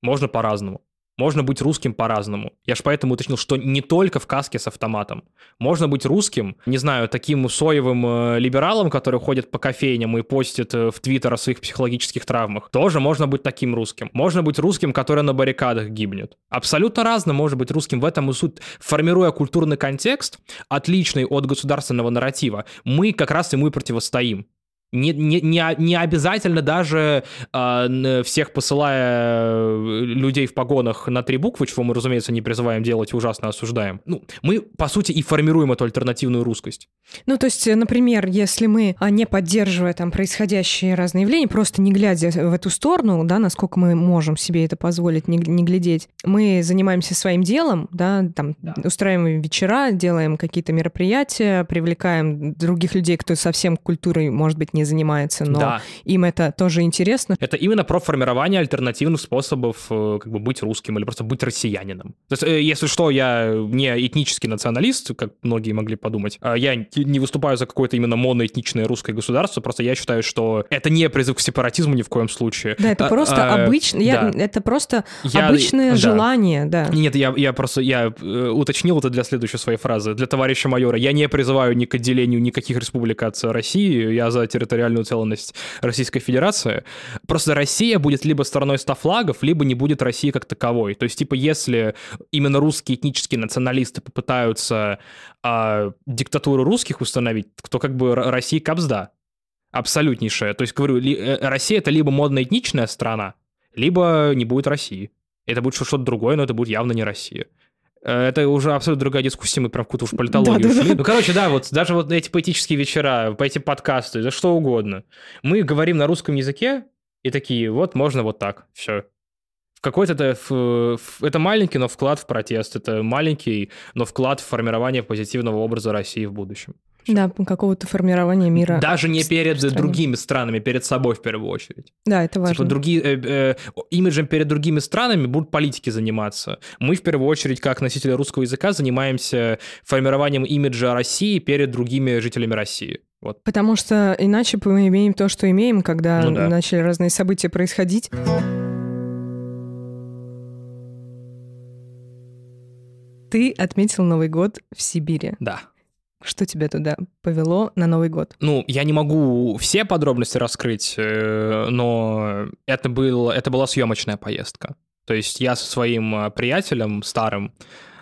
Speaker 2: можно по-разному. Можно быть русским по-разному. Я же поэтому уточнил, что не только в каске с автоматом. Можно быть русским, не знаю, таким соевым э, либералом, который ходит по кофейням и постит э, в Твиттер о своих психологических травмах. Тоже можно быть таким русским. Можно быть русским, который на баррикадах гибнет. Абсолютно разно может быть русским. В этом и суть. Формируя культурный контекст, отличный от государственного нарратива, мы как раз ему и противостоим. Не, не, не, не обязательно даже э, всех посылая э, людей в погонах на три буквы, чего мы, разумеется, не призываем делать и ужасно осуждаем. Ну, мы, по сути, и формируем эту альтернативную русскость.
Speaker 1: Ну, то есть, например, если мы, а, не поддерживая там происходящие разные явления, просто не глядя в эту сторону, да, насколько мы можем себе это позволить, не, не глядеть, мы занимаемся своим делом, да, там, да. устраиваем вечера, делаем какие-то мероприятия, привлекаем других людей, кто совсем культурой, может быть, не занимается, но да. им это тоже интересно.
Speaker 2: Это именно про формирование альтернативных способов э, как бы быть русским или просто быть россиянином. То есть, э, если что, я не этнический националист, как многие могли подумать. А я не выступаю за какое-то именно моноэтничное русское государство, просто я считаю, что это не призыв к сепаратизму ни в коем случае.
Speaker 1: Да, это а, просто а, обычно, я, да. это просто я, обычное да. желание, да.
Speaker 2: Нет, я, я просто, я э, уточнил это для следующей своей фразы. Для товарища майора. Я не призываю ни к отделению никаких республик от России, я за территорию территориальную целостность Российской Федерации. Просто Россия будет либо стороной ста флагов, либо не будет России как таковой. То есть, типа, если именно русские этнические националисты попытаются а, диктатуру русских установить, то как бы Россия капсда. Абсолютнейшая. То есть, говорю, ли, э, Россия это либо модно-этничная страна, либо не будет России. Это будет что-то другое, но это будет явно не Россия. Э, это уже абсолютно другая дискуссия, мы прям какую-то уж политологию да, шли. Да, да. Ну, короче, да, вот даже вот эти поэтические вечера, эти подкасты, да что угодно. Мы говорим на русском языке и такие, вот можно вот так, все. Какой-то это, это маленький, но вклад в протест, это маленький, но вклад в формирование позитивного образа России в будущем.
Speaker 1: Да, какого-то формирования мира.
Speaker 2: Даже не перед другими странами, перед собой в первую очередь.
Speaker 1: Да, это важно.
Speaker 2: Типа другие, э, э, имиджем перед другими странами будут политики заниматься. Мы в первую очередь, как носители русского языка, занимаемся формированием имиджа России перед другими жителями России. Вот.
Speaker 1: Потому что иначе мы имеем то, что имеем, когда ну, да. начали разные события происходить. Ты отметил Новый год в Сибири.
Speaker 2: Да.
Speaker 1: Что тебя туда повело на Новый год?
Speaker 2: Ну, я не могу все подробности раскрыть, э, но это, был, это была съемочная поездка. То есть я со своим э, приятелем старым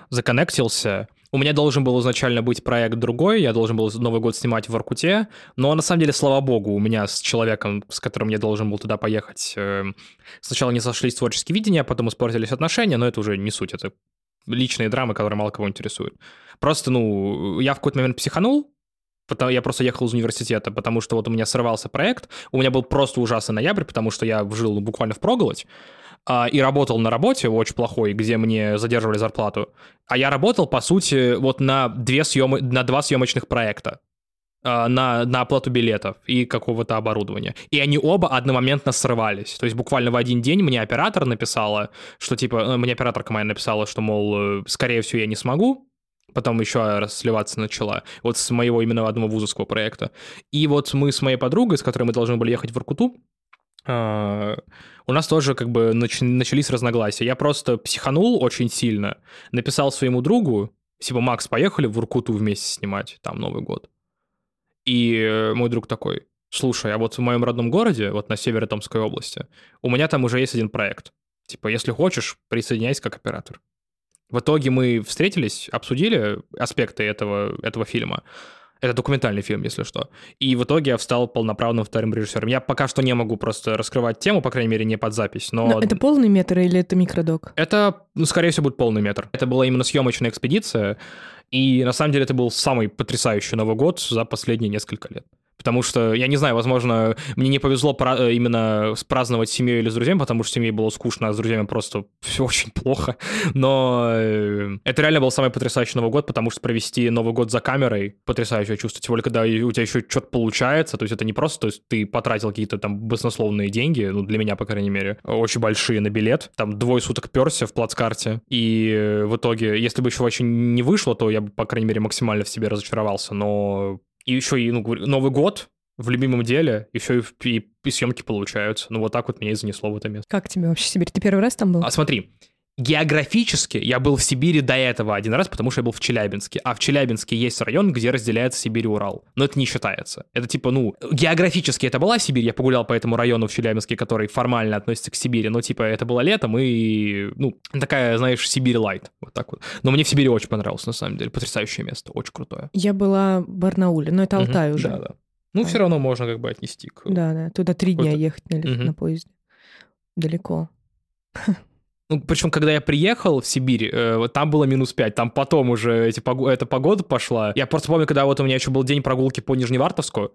Speaker 2: законнектился. У меня должен был изначально быть проект другой, я должен был Новый год снимать в Воркуте, но на самом деле, слава богу, у меня с человеком, с которым я должен был туда поехать, э, сначала не сошлись творческие видения, а потом испортились отношения, но это уже не суть, это личные драмы, которые мало кого интересуют. Просто, ну, я в какой-то момент психанул, потому я просто ехал из университета, потому что вот у меня срывался проект, у меня был просто ужасный ноябрь, потому что я жил буквально в проголодь, а, и работал на работе очень плохой, где мне задерживали зарплату. А я работал, по сути, вот на, две съемы, на два съемочных проекта. А, на, на оплату билетов и какого-то оборудования. И они оба одномоментно срывались. То есть буквально в один день мне оператор написала, что типа, э, мне операторка моя написала, что, мол, э, скорее всего, я не смогу, потом еще раз сливаться начала, вот с моего именно одного вузовского проекта. И вот мы с моей подругой, с которой мы должны были ехать в Иркуту, Uh, у нас тоже как бы нач- начались разногласия. Я просто психанул очень сильно, написал своему другу, типа, Макс, поехали в Иркуту вместе снимать там Новый год. И э, мой друг такой, слушай, а вот в моем родном городе, вот на севере Томской области, у меня там уже есть один проект. Типа, если хочешь, присоединяйся как оператор. В итоге мы встретились, обсудили аспекты этого, этого фильма. Это документальный фильм, если что. И в итоге я стал полноправным вторым режиссером. Я пока что не могу просто раскрывать тему, по крайней мере, не под запись, но... но
Speaker 1: это полный метр или это микродок?
Speaker 2: Это, ну, скорее всего, будет полный метр. Это была именно съемочная экспедиция, и на самом деле это был самый потрясающий Новый год за последние несколько лет. Потому что, я не знаю, возможно, мне не повезло э, именно праздновать с семьей или с друзьями, потому что семье было скучно, а с друзьями просто все очень плохо. Но э, это реально был самый потрясающий Новый год, потому что провести Новый год за камерой потрясающее чувство. Тем более, когда у тебя еще что-то получается, то есть это не просто, то есть ты потратил какие-то там баснословные деньги, ну, для меня, по крайней мере, очень большие на билет, там двое суток перся в плацкарте, и э, в итоге, если бы еще очень не вышло, то я бы, по крайней мере, максимально в себе разочаровался, но и еще и, ну, Новый год в любимом деле, еще и, и, и съемки получаются. Ну, вот так вот меня и занесло в это место.
Speaker 1: Как тебе вообще Сибирь? Ты первый раз там был?
Speaker 2: А смотри, Географически я был в Сибири до этого один раз, потому что я был в Челябинске. А в Челябинске есть район, где разделяется Сибирь и Урал. Но это не считается. Это типа, ну, географически это была Сибирь. Я погулял по этому району в Челябинске, который формально относится к Сибири. Но типа это было летом и, ну, такая, знаешь, Сибирь лайт. Вот так вот. Но мне в Сибири очень понравилось, на самом деле. Потрясающее место, очень крутое.
Speaker 1: Я была в Барнауле, но это Алтай угу, уже.
Speaker 2: Да, да. Ну, а. все равно можно как бы отнести к...
Speaker 1: Да, да. Туда три дня ехать на, угу. на поезде. Далеко.
Speaker 2: Ну, причем, когда я приехал в Сибирь, э, там было минус 5, там потом уже эти, эта погода пошла. Я просто помню, когда вот у меня еще был день прогулки по Нижневартовску,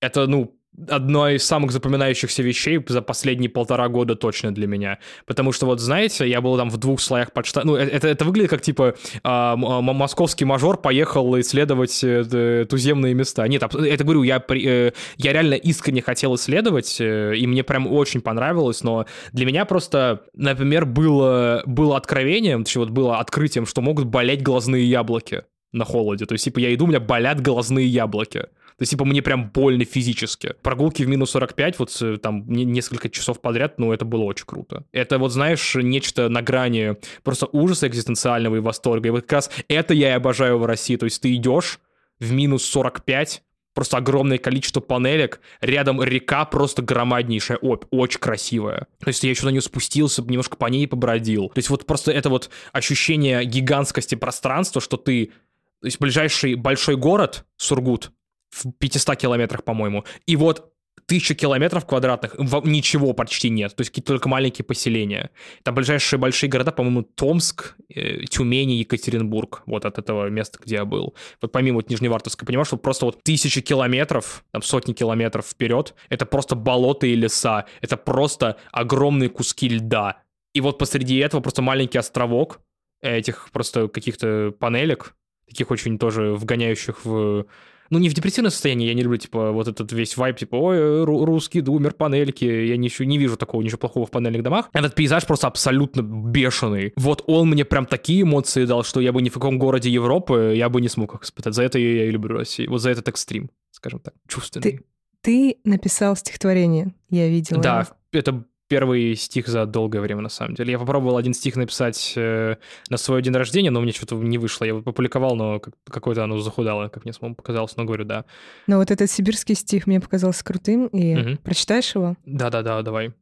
Speaker 2: это, ну, одно из самых запоминающихся вещей за последние полтора года точно для меня. Потому что вот, знаете, я был там в двух слоях подшта... Ну, э, это, это выглядит как, типа, э, московский мажор поехал исследовать э, туземные места. Нет, это говорю, я, э, я реально искренне хотел исследовать, э, и мне прям очень понравилось, но для меня просто, например, было, было откровением, точнее, вот было открытием, что могут болеть глазные яблоки на холоде. То есть, типа, я иду, у меня болят глазные яблоки. То есть, типа, мне прям больно физически. Прогулки в минус 45, вот э, там несколько часов подряд, ну, это было очень круто. Это вот, знаешь, нечто на грани просто ужаса экзистенциального и восторга. И вот как раз это я и обожаю в России. То есть ты идешь в минус 45, просто огромное количество панелек, рядом река просто громаднейшая, оп, очень красивая. То есть я еще на нее спустился, немножко по ней побродил. То есть вот просто это вот ощущение гигантскости пространства, что ты... То есть ближайший большой город, Сургут, в 500 километрах, по-моему. И вот тысяча километров квадратных, ничего почти нет, то есть какие-то только маленькие поселения. Там ближайшие большие города, по-моему, Томск, э, Тюмень и Екатеринбург, вот от этого места, где я был. Вот помимо вот Нижневартовска, понимаешь, что просто вот тысячи километров, там сотни километров вперед, это просто болота и леса, это просто огромные куски льда. И вот посреди этого просто маленький островок этих просто каких-то панелек, таких очень тоже вгоняющих в ну, не в депрессивное состояние, я не люблю, типа, вот этот весь вайп, типа, ой, русский думер, панельки, я ничего, не вижу такого ничего плохого в панельных домах. Этот пейзаж просто абсолютно бешеный. Вот он мне прям такие эмоции дал, что я бы ни в каком городе Европы, я бы не смог их испытать. За это я и люблю Россию. Вот за этот экстрим, скажем так, чувственный.
Speaker 1: Ты, ты написал стихотворение, я видела.
Speaker 2: Да, это первый стих за долгое время, на самом деле. Я попробовал один стих написать э, на свой день рождения, но мне что-то не вышло. Я его опубликовал, но какое-то оно захудало, как мне самому показалось, но говорю, да.
Speaker 1: Но вот этот сибирский стих мне показался крутым, и угу. прочитаешь его?
Speaker 2: Да-да-да, давай.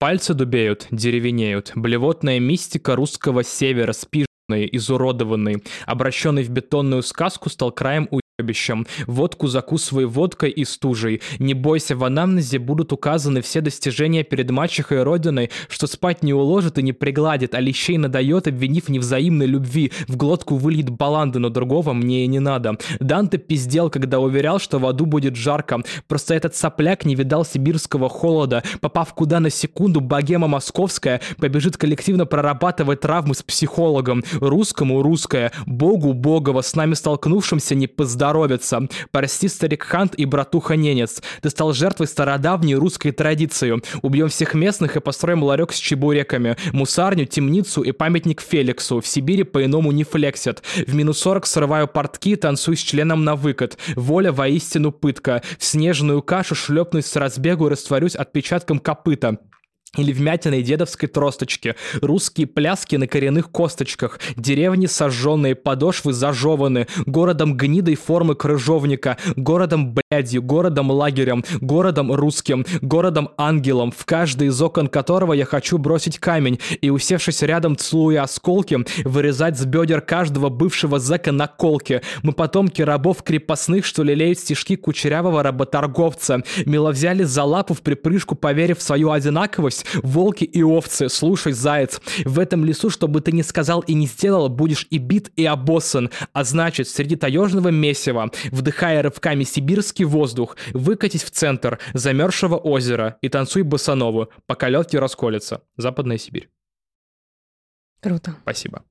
Speaker 2: Пальцы дубеют, деревенеют, блевотная мистика русского севера, спиженный, изуродованный, обращенный в бетонную сказку, стал краем у обещам. Водку закусывай водкой и стужей. Не бойся, в анамнезе будут указаны все достижения перед мачехой родиной, что спать не уложит и не пригладит, а лещей надает, обвинив невзаимной любви. В глотку выльет баланды, но другого мне и не надо. Данте пиздел, когда уверял, что в аду будет жарко. Просто этот сопляк не видал сибирского холода. Попав куда на секунду, богема московская побежит коллективно прорабатывать травмы с психологом. Русскому русское, богу богово, с нами столкнувшимся не поздороваться здоровится. Прости, старик Хант и братуха Ненец. Ты стал жертвой стародавней русской традиции. Убьем всех местных и построим ларек с чебуреками. Мусарню, темницу и памятник Феликсу. В Сибири по-иному не флексят. В минус 40 срываю портки, танцую с членом на выкат. Воля воистину пытка. В снежную кашу шлепнусь с разбегу, растворюсь отпечатком копыта. Или вмятиной дедовской тросточки, русские пляски на коренных косточках, деревни сожженные, подошвы зажеваны, городом гнидой формы крыжовника, городом блядью, городом лагерем, городом русским, городом ангелом, в каждый из окон которого я хочу бросить камень и, усевшись рядом, целуя осколки, вырезать с бедер каждого бывшего зэка на колке. Мы потомки рабов крепостных, что лелеют стишки кучерявого работорговца. Мило взяли за лапу в припрыжку, поверив в свою одинаковость, волки и овцы, слушай, заяц, в этом лесу, что бы ты ни сказал и не сделал, будешь и бит, и обоссан, а значит, среди таежного месива, вдыхая рывками сибирский воздух, выкатись в центр замерзшего озера и танцуй босанову, пока лед не расколется. Западная Сибирь.
Speaker 1: Круто.
Speaker 2: Спасибо.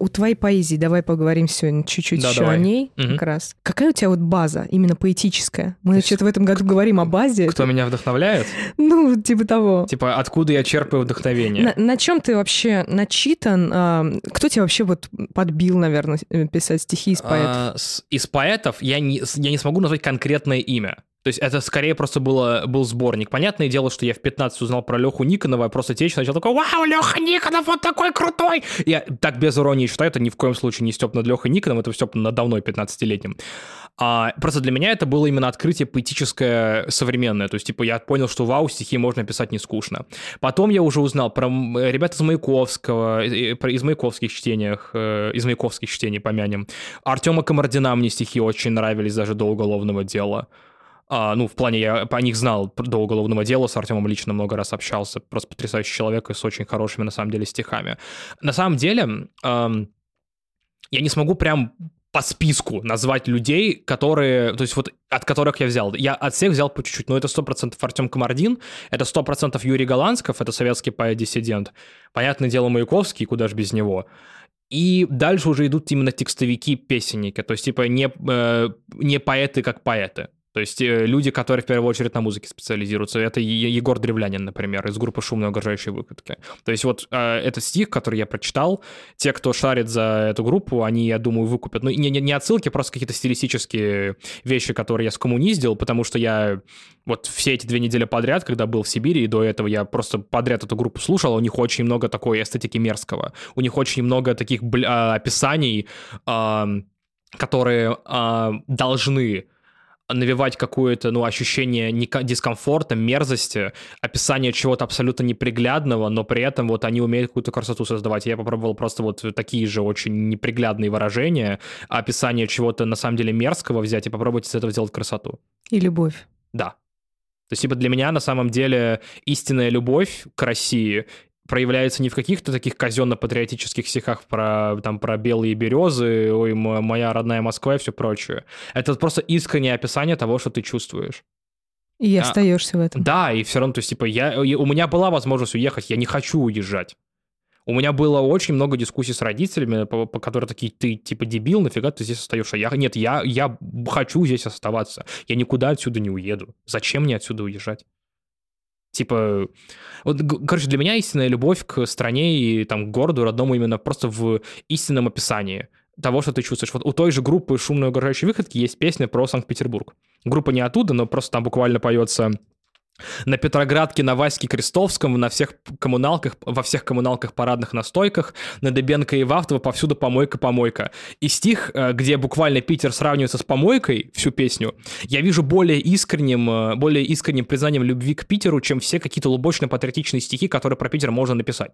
Speaker 1: У твоей поэзии давай поговорим сегодня чуть-чуть
Speaker 2: Да,
Speaker 1: еще
Speaker 2: давай.
Speaker 1: о ней
Speaker 2: Мгм.
Speaker 1: как раз. Какая у тебя вот база, именно поэтическая? Мы вообще-то в этом году говорим о базе.
Speaker 2: Кто меня вдохновляет?
Speaker 1: Ну, типа того.
Speaker 2: Типа, откуда я черпаю вдохновение?
Speaker 1: На, чем ты вообще начитан? А, кто тебя вообще вот подбил, наверное, писать стихи из поэтов?
Speaker 2: А, с- из поэтов я не, я не смогу назвать конкретное имя. То есть это скорее просто было, был сборник. Понятное дело, что я в 15 узнал про Леху Никонова, я просто течь начал такой, вау, Леха Никонов, он такой крутой! Я так без иронии считаю, это ни в коем случае не Степ над Лехой Никоновым, это Степ надо мной 15-летним. А, просто для меня это было именно открытие поэтическое современное. То есть, типа, я понял, что вау, стихи можно писать не скучно. Потом я уже узнал про ребят из Маяковского, э, про- из маяковских чтениях, э, из маяковских чтений помянем. Артема Комардина мне стихи очень нравились даже до уголовного дела. А, ну, в плане, я по них знал до уголовного дела, с Артемом лично много раз общался. Просто потрясающий человек и с очень хорошими, на самом деле, стихами. На самом деле, я не смогу прям по списку назвать людей, которые, то есть вот от которых я взял. Я от всех взял по чуть-чуть, но это 100% Артем Комардин, это 100% Юрий Голландсков, это советский поэт-диссидент. Понятное дело, Маяковский, куда же без него. И дальше уже идут именно текстовики-песенники, то есть типа не, э, не поэты как поэты. То есть э, люди, которые в первую очередь на музыке специализируются. Это Егор Древлянин, например, из группы «Шумные угрожающие выкатки». То есть вот э, этот стих, который я прочитал, те, кто шарит за эту группу, они, я думаю, выкупят. Ну, не, не, не отсылки, просто какие-то стилистические вещи, которые я скоммуниздил, потому что я вот все эти две недели подряд, когда был в Сибири, и до этого я просто подряд эту группу слушал, у них очень много такой эстетики мерзкого. У них очень много таких бля- а, описаний, а, которые а, должны навевать какое-то, ну, ощущение дискомфорта, мерзости, описание чего-то абсолютно неприглядного, но при этом вот они умеют какую-то красоту создавать. Я попробовал просто вот такие же очень неприглядные выражения, описание чего-то на самом деле мерзкого взять и попробовать из этого сделать красоту.
Speaker 1: И любовь.
Speaker 2: Да. То есть, типа, для меня на самом деле истинная любовь к России проявляется не в каких-то таких казенно-патриотических стихах про, там, про белые березы, ой, моя родная Москва и все прочее. Это просто искреннее описание того, что ты чувствуешь.
Speaker 1: И
Speaker 2: А,
Speaker 1: остаешься в этом.
Speaker 2: Да, и все равно, то есть, типа, я, у меня была возможность уехать, я не хочу уезжать. У меня было очень много дискуссий с родителями, по, по которые такие, ты типа дебил, нафига ты здесь остаешься? Я, нет, я, я хочу здесь оставаться. Я никуда отсюда не уеду. Зачем мне отсюда уезжать? Типа, вот, короче, для меня истинная любовь к стране и там к городу родному именно просто в истинном описании того, что ты чувствуешь. Вот у той же группы «Шумные угрожающие выходки» есть песня про Санкт-Петербург. Группа не оттуда, но просто там буквально поется на Петроградке, на Ваське Крестовском, на всех коммуналках, во всех коммуналках парадных на стойках, на Дебенко и Вахтово повсюду помойка-помойка. И стих, э, где буквально Питер сравнивается с помойкой, всю песню, я вижу более искренним, э, более искренним признанием любви к Питеру, чем все какие-то лубочно-патриотичные стихи, которые про Питер можно написать.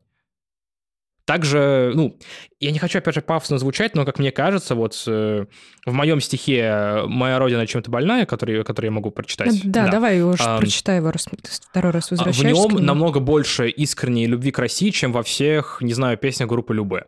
Speaker 2: Также, ну, я не хочу, опять же, пафосно звучать, но, как мне кажется, вот э, в моем стихе «Моя родина чем-то больная», который, который я могу прочитать.
Speaker 1: Да, давай уж
Speaker 2: Ам,
Speaker 1: прочитай его, раз второй раз
Speaker 2: а, В
Speaker 1: возвращаешься.
Speaker 2: нем намного больше искренней любви к России, чем во всех, не знаю, песнях группы Любе.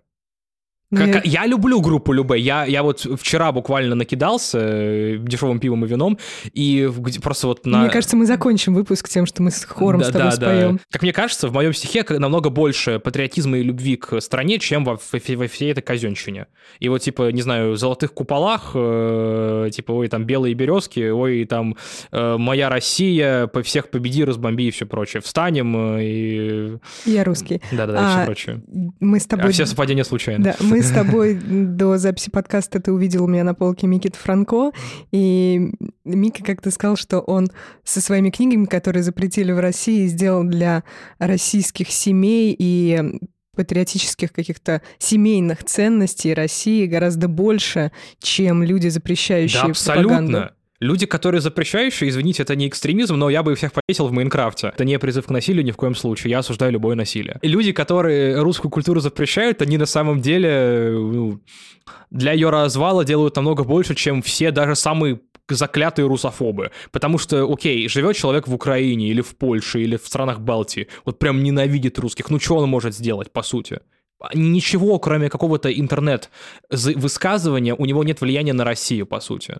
Speaker 1: Ну, я-
Speaker 2: Как- я люблю группу Любе. Я, я вот вчера буквально накидался э, дешевым пивом и вином, и просто вот на...
Speaker 1: Мне кажется, мы закончим выпуск тем, что мы с хором
Speaker 2: Да,
Speaker 1: с тобой
Speaker 2: да, да.
Speaker 1: споем.
Speaker 2: Как мне кажется, в моем стихе намного больше патриотизма и любви к стране, чем во, в- во всей этой казенщине. И вот, типа, не знаю, в золотых куполах, э, типа, ой, там белые березки, ой, там э, моя Россия, по всех победи, разбомби и все прочее. Встанем э, и...
Speaker 1: Я русский.
Speaker 2: Да-да-да, и
Speaker 1: А,
Speaker 2: все прочее.
Speaker 1: Мы с тобой...
Speaker 2: А все совпадения случайны.
Speaker 1: Да, мы Мы с тобой до записи подкаста ты увидел у меня на полке Микит Франко, и Мика как-то сказал, что он со своими книгами, которые запретили в России, сделал для российских семей и патриотических каких-то семейных ценностей России гораздо больше, чем люди, запрещающие
Speaker 2: да, абсолютно.
Speaker 1: пропаганду.
Speaker 2: Люди, которые запрещающие, извините, это не экстремизм, но я бы всех повесил в Майнкрафте. Это не призыв к насилию ни в коем случае, я осуждаю любое насилие. И люди, которые русскую культуру запрещают, они на самом деле ну, для ее развала делают намного больше, чем все даже самые заклятые русофобы. Потому что, окей, живет человек в Украине или в Польше или в странах Балтии, вот прям ненавидит русских. Ну что он может сделать, по сути? Ничего, кроме какого-то интернет-высказывания, у него нет влияния на Россию, по сути.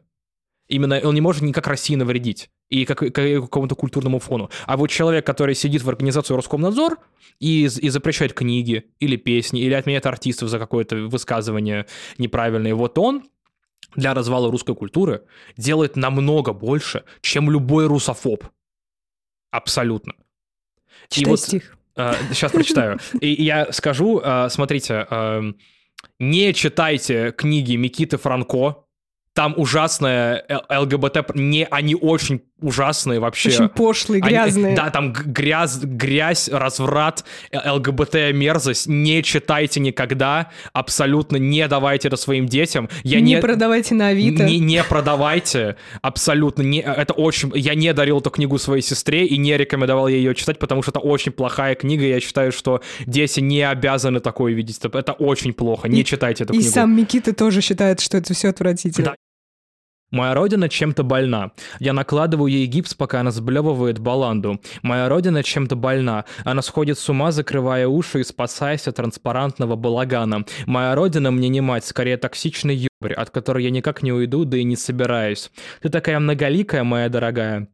Speaker 2: Именно он не может никак России навредить и как, как какому-то культурному фону. А вот человек, который сидит в организации Роскомнадзор и, и запрещает книги или песни, или отменяет артистов за какое-то высказывание неправильное, вот он для развала русской культуры делает намного больше, чем любой русофоб. Абсолютно.
Speaker 1: Читай вот, стих.
Speaker 2: Э, сейчас прочитаю. И я скажу, э, смотрите, э, не читайте книги Микиты Франко, там ужасная ЛГБТ, не, они очень ужасные вообще.
Speaker 1: Очень пошлые, грязные.
Speaker 2: Они, да, там грязь, грязь, разврат, ЛГБТ мерзость. Не читайте никогда, абсолютно не давайте это своим детям.
Speaker 1: Я не, не продавайте на Авито.
Speaker 2: Не, не продавайте, абсолютно. Не, это очень... Я не дарил эту книгу своей сестре и не рекомендовал ей ее читать, потому что это очень плохая книга. Я считаю, что дети не обязаны такое видеть. Это очень плохо. Не и, читайте эту
Speaker 1: и
Speaker 2: книгу.
Speaker 1: И сам Микита тоже считает, что это все отвратительно. Да,
Speaker 2: Моя родина чем-то больна. Я накладываю ей гипс, пока она сблевывает баланду. Моя родина чем-то больна. Она сходит с ума, закрывая уши и спасаясь от транспарантного балагана. Моя родина мне не мать, скорее токсичный ёбрь, от которой я никак не уйду, да и не собираюсь. Ты такая многоликая, моя дорогая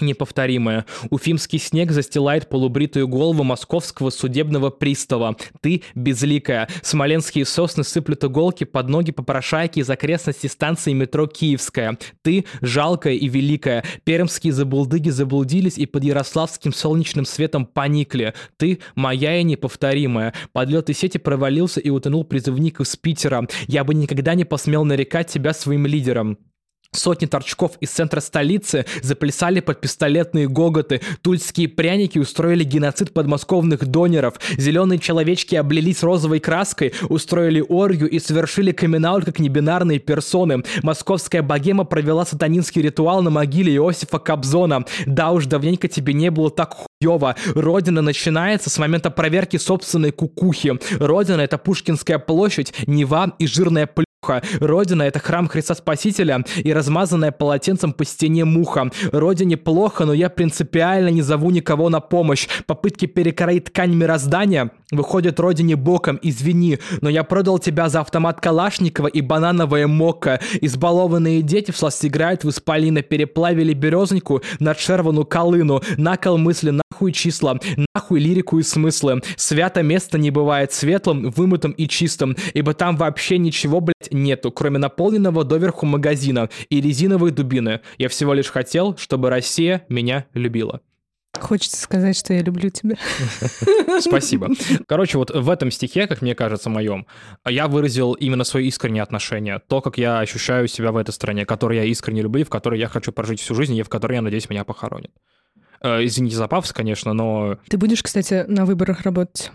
Speaker 2: неповторимое. Уфимский снег застилает полубритую голову московского судебного пристава. Ты безликая. Смоленские сосны сыплют иголки под ноги попрошайки из окрестностей станции метро Киевская. Ты жалкая и великая. Пермские забулдыги заблудились и под ярославским солнечным светом поникли. Ты моя и неповторимая. Подлет и сети провалился и утонул призывник из Питера. Я бы никогда не посмел нарекать тебя своим лидером. Сотни торчков из центра столицы заплясали под пистолетные гоготы, тульские пряники устроили геноцид подмосковных донеров, зеленые человечки облились розовой краской, устроили оргию и совершили камин как небинарные персоны. Московская богема провела сатанинский ритуал на могиле Иосифа Кобзона. Да уж, давненько тебе не было так хуёво. Родина начинается с момента проверки собственной кукухи. Родина — это Пушкинская площадь, Нева и жирная плюха. Родина — это храм Христа Спасителя и размазанная полотенцем по стене муха. Родине плохо, но я принципиально не зову никого на помощь. Попытки перекроить ткань мироздания выходят родине боком, извини, но я продал тебя за автомат Калашникова и банановое мока. Избалованные дети в сласть играют в исполина, переплавили березоньку на шервану колыну. Накол мысли, нахуй числа, нахуй лирику и смыслы. Свято место не бывает светлым, вымытым и чистым, ибо там вообще ничего, блядь, нету, кроме наполненного доверху магазина и резиновой дубины. Я всего лишь хотел, чтобы Россия меня любила.
Speaker 1: Хочется сказать, что я люблю тебя.
Speaker 2: Спасибо. Короче, вот в этом стихе, как мне кажется, моем, я выразил именно свое искреннее отношение. То, как я ощущаю себя в этой стране, которую я искренне люблю, в которой я хочу прожить всю жизнь, и в которой, я надеюсь, меня похоронят. Э, извините за пафос, конечно, но...
Speaker 1: Ты будешь, кстати, на выборах работать?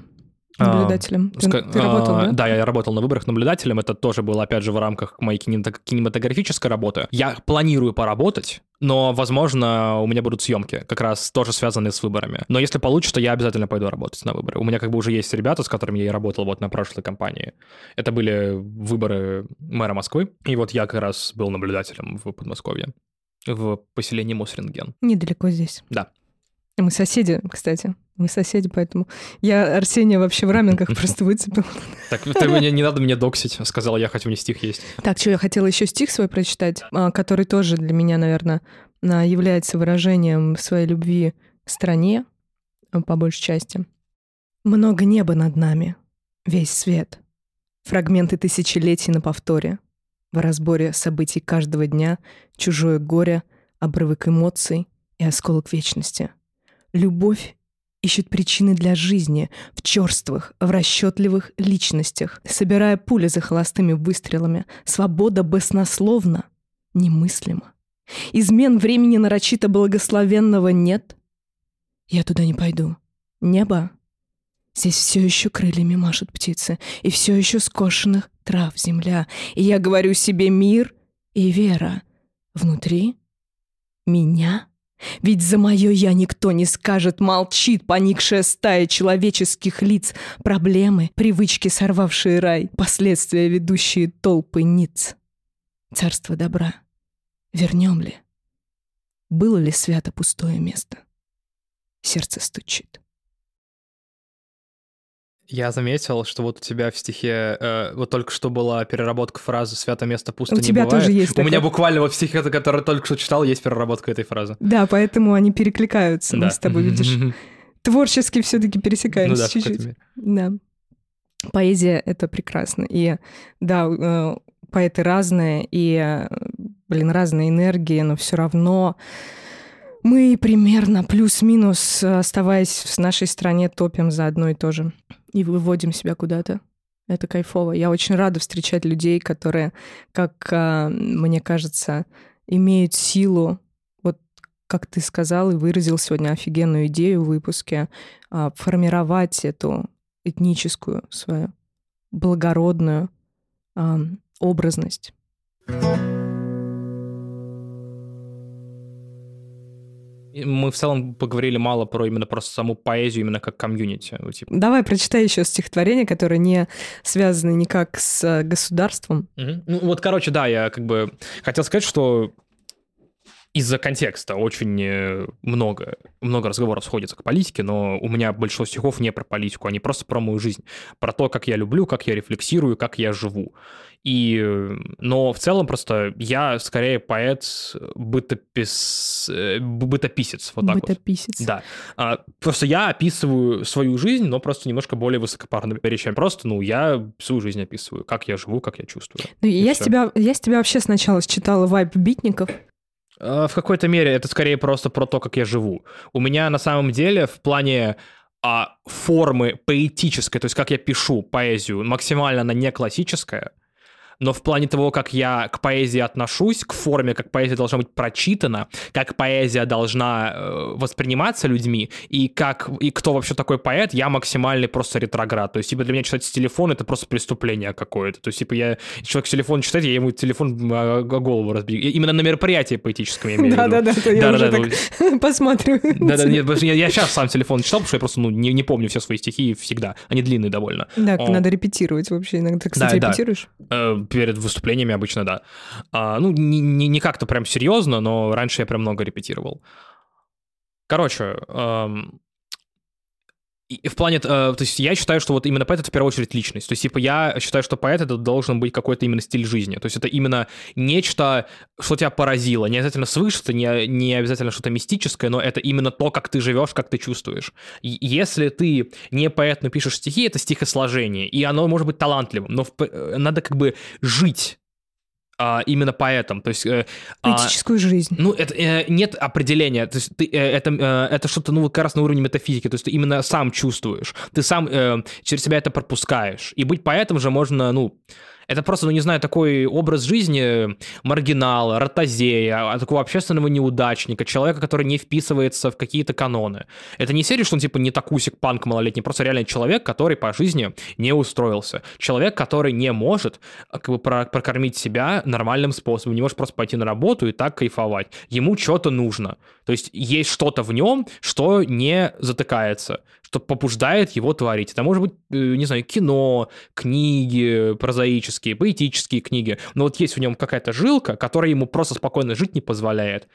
Speaker 1: Наблюдателем. Ты, ска- ты работал,
Speaker 2: а,
Speaker 1: да?
Speaker 2: Да, я работал на выборах наблюдателем. Это тоже было, опять же, в рамках моей кинематографической работы. Я планирую поработать, но, возможно, у меня будут съемки, как раз тоже связанные с выборами. Но если получится, я обязательно пойду работать на выборы. У меня как бы уже есть ребята, с которыми я и работал вот на прошлой кампании. Это были выборы мэра Москвы, и вот я как раз был наблюдателем в Подмосковье, в поселении Мосринген.
Speaker 1: Недалеко здесь.
Speaker 2: Да.
Speaker 1: Мы соседи, кстати. Мы соседи, поэтому я Арсения вообще в раменках просто выцепил.
Speaker 2: Так, ты мне, не надо мне доксить, сказал я, хоть у меня стих есть.
Speaker 1: Так, что, я хотела еще стих свой прочитать, а, который тоже для меня, наверное, является выражением своей любви к стране, а, по большей части. Много неба над нами, весь свет. Фрагменты тысячелетий на повторе. В разборе событий каждого дня чужое горе, обрывок эмоций и осколок вечности — Любовь ищут причины для жизни в черствых, в расчетливых личностях, собирая пули за холостыми выстрелами. Свобода баснословно немыслима. Измен времени нарочито благословенного нет. Я туда не пойду. Небо. Здесь все еще крыльями машут птицы, и все еще скошенных трав земля. И я говорю себе мир и вера. Внутри меня ведь за мое «я» никто не скажет, молчит поникшая стая человеческих лиц, проблемы, привычки, сорвавшие рай, последствия, ведущие толпы ниц. Царство добра. Вернем ли? Было ли свято пустое место? Сердце стучит.
Speaker 2: Я заметил, что вот у тебя в стихе э, вот только что была переработка фразы «свято место пусто
Speaker 1: У
Speaker 2: не
Speaker 1: тебя
Speaker 2: бывает».
Speaker 1: тоже есть
Speaker 2: У
Speaker 1: такое.
Speaker 2: меня буквально вот в стихе, который только что читал, есть переработка этой фразы.
Speaker 1: Да, поэтому они перекликаются. Мы
Speaker 2: Да.
Speaker 1: с тобой, видишь, творчески все-таки
Speaker 2: Ну
Speaker 1: пересекаемся
Speaker 2: да, в какой-то
Speaker 1: чуть-чуть. Да. Поэзия — это прекрасно. И да, э, поэты разные, и, э, блин, разные энергии, но все равно мы примерно плюс-минус, э, оставаясь в нашей стране, топим за одно и то же и выводим себя куда-то. Это кайфово. Я очень рада встречать людей, которые, как э, мне кажется, имеют силу, вот как ты сказал и выразил сегодня офигенную идею в выпуске, а, формировать эту этническую свою благородную а, образность.
Speaker 2: Мы в целом поговорили мало про именно просто саму поэзию, именно как комьюнити. Типа.
Speaker 1: Давай прочитай еще стихотворение, которое не связано никак с э, государством.
Speaker 2: Мгм. Ну вот, короче, да, я как бы хотел сказать, что из-за контекста очень э, много, много разговоров сходится к политике, но у меня большинство стихов не про политику, они просто про мою жизнь, про то, как я люблю, как я рефлексирую, как я живу. И, но в целом просто я скорее поэт, бытопис, э, бытописец, вот так вот.
Speaker 1: Бытописец.
Speaker 2: Да. А, просто я описываю свою жизнь, но просто немножко более высокопарными речами. Просто, ну, я свою жизнь описываю, как я живу, как я чувствую.
Speaker 1: Ну, я, с тебя, я с тебя вообще сначала считала вайп битников.
Speaker 2: А, В какой-то мере это скорее просто про то, как я живу. У меня на самом деле в плане а, формы поэтической, то есть как я пишу поэзию, максимально она не классическая, но в плане того, как я к поэзии отношусь, к форме, как поэзия должна быть прочитана, как поэзия должна э, восприниматься людьми, и как и кто вообще такой поэт, я максимальный просто ретроград. То есть, типа, для меня читать с телефона это просто преступление какое-то. То есть, типа, я человек с телефона читает, я ему телефон о голову разбью. Именно на мероприятии поэтическом я имею в виду.
Speaker 1: Да-да-да, я уже так посматриваю.
Speaker 2: Да-да, нет, я, сейчас сам телефон читал, потому что я просто ну, не, помню все свои стихи всегда. Они длинные довольно.
Speaker 1: Да, надо репетировать вообще. Иногда, кстати, репетируешь?
Speaker 2: Перед выступлениями обычно, да. А, ну, не, не, не как-то прям серьезно, но раньше я прям много репетировал. Короче, эм, и в плане, э, то есть я считаю, что вот именно поэт это в первую очередь личность. То есть, типа, я считаю, что поэт это должен быть какой-то именно стиль жизни. То есть это именно нечто, что тебя поразило. Не обязательно свыше, не, не обязательно что-то мистическое, но это именно то, как ты живешь, как ты чувствуешь. И если ты не поэт, но пишешь стихи, это стихосложение. И оно может быть талантливым, но в э, надо как бы жить а, именно поэтом. То есть... э, а,
Speaker 1: Поэтическую жизнь.
Speaker 2: ну, это э, нет определения. То есть ты, э, это, э, это что-то, ну, как раз на уровне метафизики. То есть ты именно сам чувствуешь. Ты сам э, через себя это пропускаешь. И быть поэтом же можно, ну, это просто, ну, не знаю, такой образ жизни маргинала, ротозея, а такого общественного неудачника, человека, который не вписывается в какие-то каноны. Это не серия, что он, типа, не такусик, панк малолетний, просто реально человек, который по жизни не устроился. Человек, который не может а, как бы про- прокормить себя нормальным способом, не может просто пойти на работу и так кайфовать. Ему что-то нужно. То есть есть что-то в нем, что не затыкается, что побуждает его творить. Это может быть, э, не знаю, кино, книги прозаические, поэтические книги. Но вот есть в нем какая-то жилка, которая ему просто спокойно жить не позволяет.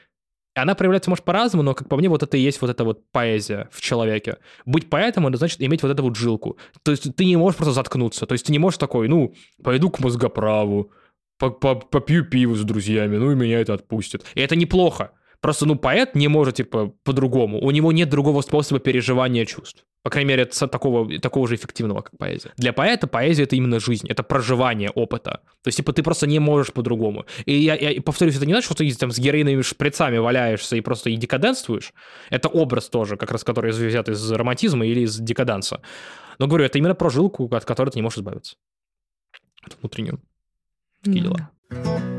Speaker 2: И она проявляется, может, по-разному, но, как по мне, вот это и есть вот эта вот поэзия в человеке. Быть поэтом, это значит иметь вот эту вот жилку. То есть ты не можешь просто заткнуться. То есть ты не можешь такой, ну, пойду к мозгоправу, по- по- попью пиво с друзьями, ну и меня это отпустит. И это неплохо. Просто, ну, поэт не может, типа, по-другому. У него нет другого способа переживания чувств. По крайней мере, такого, такого же эффективного, как поэзия. Для поэта поэзия — это именно жизнь, это проживание опыта. То есть, типа, ты просто не можешь по-другому. И я, я повторюсь, это не значит, что ты там с героиновыми шприцами валяешься и просто и декаденствуешь. Это образ тоже, как раз который взят из романтизма или из декаданса. Но, говорю, это именно прожилку, от которой ты не можешь избавиться. Это внутреннюю. Такие
Speaker 1: Ну
Speaker 2: дела.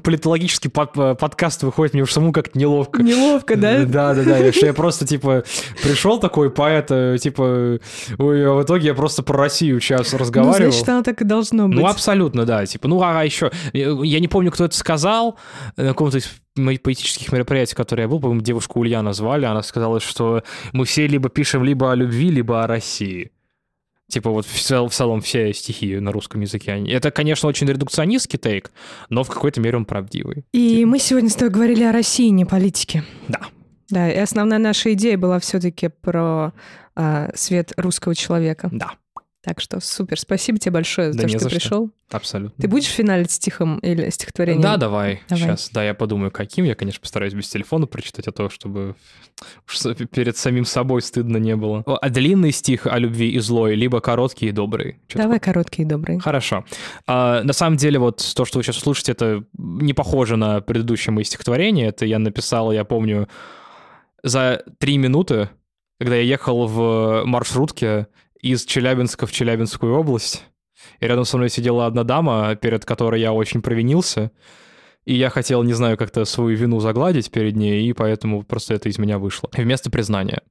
Speaker 2: Политологический под- э, подкаст выходит, мне уж самому как-то неловко.
Speaker 1: Неловко, да?
Speaker 2: Да, да, да. Что я просто, типа, пришел такой поэт, э, типа, ой, а в итоге я просто про Россию сейчас
Speaker 1: Ну,
Speaker 2: разговаривал.
Speaker 1: значит, оно так и должно быть.
Speaker 2: Ну, абсолютно, да. Типа, ну, а еще, я не помню, кто это сказал, на каком-то из моих поэтических мероприятий, которые я был, по-моему, девушку Ульяна звали, она сказала, что мы все либо пишем либо о любви, либо о России. Типа вот в, цел- в целом все стихи на русском языке. Это, конечно, очень редукционистский тейк, но в какой-то мере он правдивый.
Speaker 1: И мы сегодня с тобой говорили о России, не политике.
Speaker 2: Да.
Speaker 1: Да, и основная наша идея была все-таки про а, свет русского человека.
Speaker 2: Да,
Speaker 1: Так что супер, спасибо тебе большое за
Speaker 2: Да
Speaker 1: то, что
Speaker 2: за
Speaker 1: ты
Speaker 2: что.
Speaker 1: пришел.
Speaker 2: абсолютно.
Speaker 1: Ты будешь финалить стихом или стихотворением?
Speaker 2: Да, давай.
Speaker 1: Давай.
Speaker 2: Сейчас, да, я подумаю, каким. Я, конечно, постараюсь без телефона прочитать, а то, чтобы перед самим собой стыдно не было. А длинный стих о любви и злой, либо короткий и добрый? Чё-то
Speaker 1: Давай короткий и добрый.
Speaker 2: Хорошо. А, на самом деле, вот то, что вы сейчас слушаете, это не похоже на предыдущее мои стихотворение. Это я написал, я помню, за три минуты, когда я ехал в маршрутке из Челябинска в Челябинскую область, и рядом со мной сидела одна дама, перед которой я очень провинился, и я хотел, не знаю, как-то свою вину загладить перед ней, и поэтому просто это из меня вышло. Вместо признания.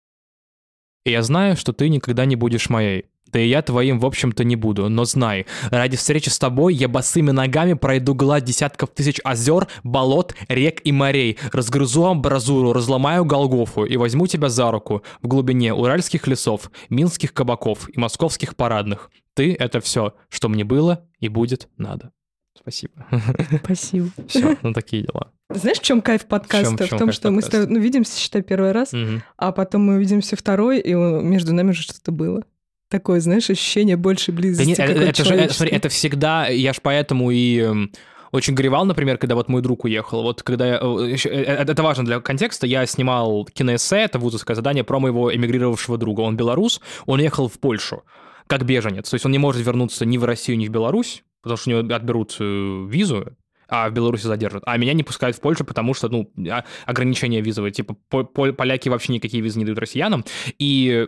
Speaker 2: И я знаю, что ты никогда не будешь моей. Да и я твоим, в общем-то, не буду. Но знай, ради встречи с тобой я босыми ногами пройду гладь десятков тысяч озер, болот, рек и морей, разгрызу амбразуру, разломаю Голгофу и возьму тебя за руку в глубине уральских лесов, минских кабаков и московских парадных. Ты — это все, что мне было и будет надо. Спасибо.
Speaker 1: Спасибо.
Speaker 2: Все, ну такие дела.
Speaker 1: Знаешь, в чем кайф подкаста?
Speaker 2: В чём- в чём
Speaker 1: том, что мы с тобой
Speaker 2: подкаста?
Speaker 1: ну, видимся, считай, первый раз,
Speaker 2: Мгм.
Speaker 1: а потом мы увидимся второй, и э, между нами уже что-то было. Такое, знаешь, ощущение большей
Speaker 2: Да
Speaker 1: близости.
Speaker 2: нет, это,
Speaker 1: какой-то
Speaker 2: это же, это, смотри, это всегда, я ж поэтому и эм, очень горевал, например, когда вот мой друг уехал. Вот когда я, э, э, это, важно для контекста, я снимал киноэссе, это вузовское задание про моего эмигрировавшего друга. Он белорус, он ехал в Польшу как беженец, то есть он не может вернуться ни в Россию, ни в Беларусь, потому что у него отберут э, визу, а в Беларуси задержат. А меня не пускают в Польшу, потому что, ну, а- ограничения визовые. Типа, по- по- поляки вообще никакие визы не дают россиянам. И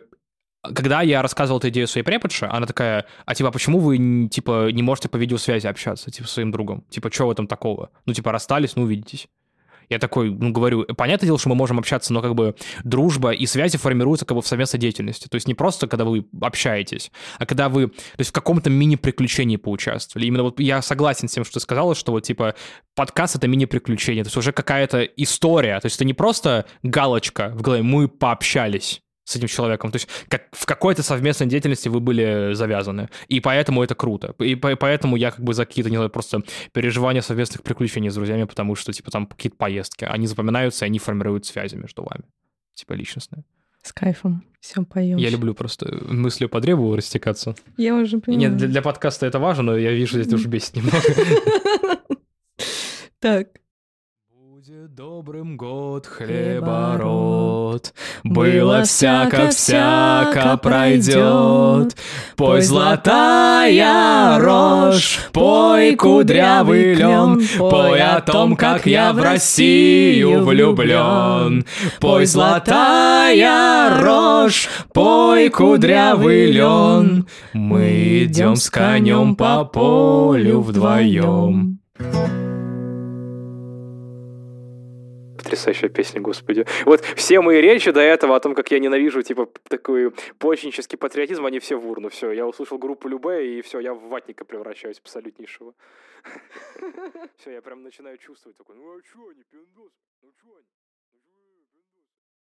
Speaker 2: когда я рассказывал эту идею своей преподше, она такая, а типа, а почему вы, типа, не можете по видеосвязи общаться, типа, своим другом? Типа, что в этом такого? Ну, типа, расстались, ну, увидитесь. Я такой, ну, говорю, понятное дело, что мы можем общаться, но как бы дружба и связи формируются как бы в совместной деятельности. То есть не просто, когда вы общаетесь, а когда вы, то есть в каком-то мини-приключении поучаствовали. Именно вот я согласен с тем, что ты сказала, что вот типа подкаст — это мини-приключение, то есть уже какая-то история. То есть это не просто галочка в голове, мы пообщались с этим человеком. То есть как, в какой-то совместной деятельности вы были завязаны. И поэтому это круто. И по- поэтому я как бы за какие-то, не знаю, просто переживания совместных приключений с друзьями, потому что, типа, там какие-то поездки, они запоминаются, и они формируют связи между вами. Типа личностные.
Speaker 1: С кайфом. Все, поем.
Speaker 2: Я люблю просто мыслью по древу растекаться.
Speaker 1: Я уже понимаю.
Speaker 2: Нет, для, для подкаста это важно, но я вижу, здесь уже бесит немного.
Speaker 1: Так.
Speaker 2: Будет добрым год, хлебород. Было всяко-всяко пройдет. Пой золотая рожь, пой кудрявый лен, Пой о том, как я в Россию влюблен. Пой золотая рожь, пой кудрявый лен, Мы идем с конем по полю вдвоем. Потрясающая песня, господи. Вот все мои речи до этого о том, как я ненавижу, типа, такой почнический патриотизм, они все в урну. Все, я услышал группу Любе, и все, я в ватника превращаюсь абсолютнейшего. Все, я прям начинаю чувствовать такой, ну а чё они, пиндос? Ну чё они?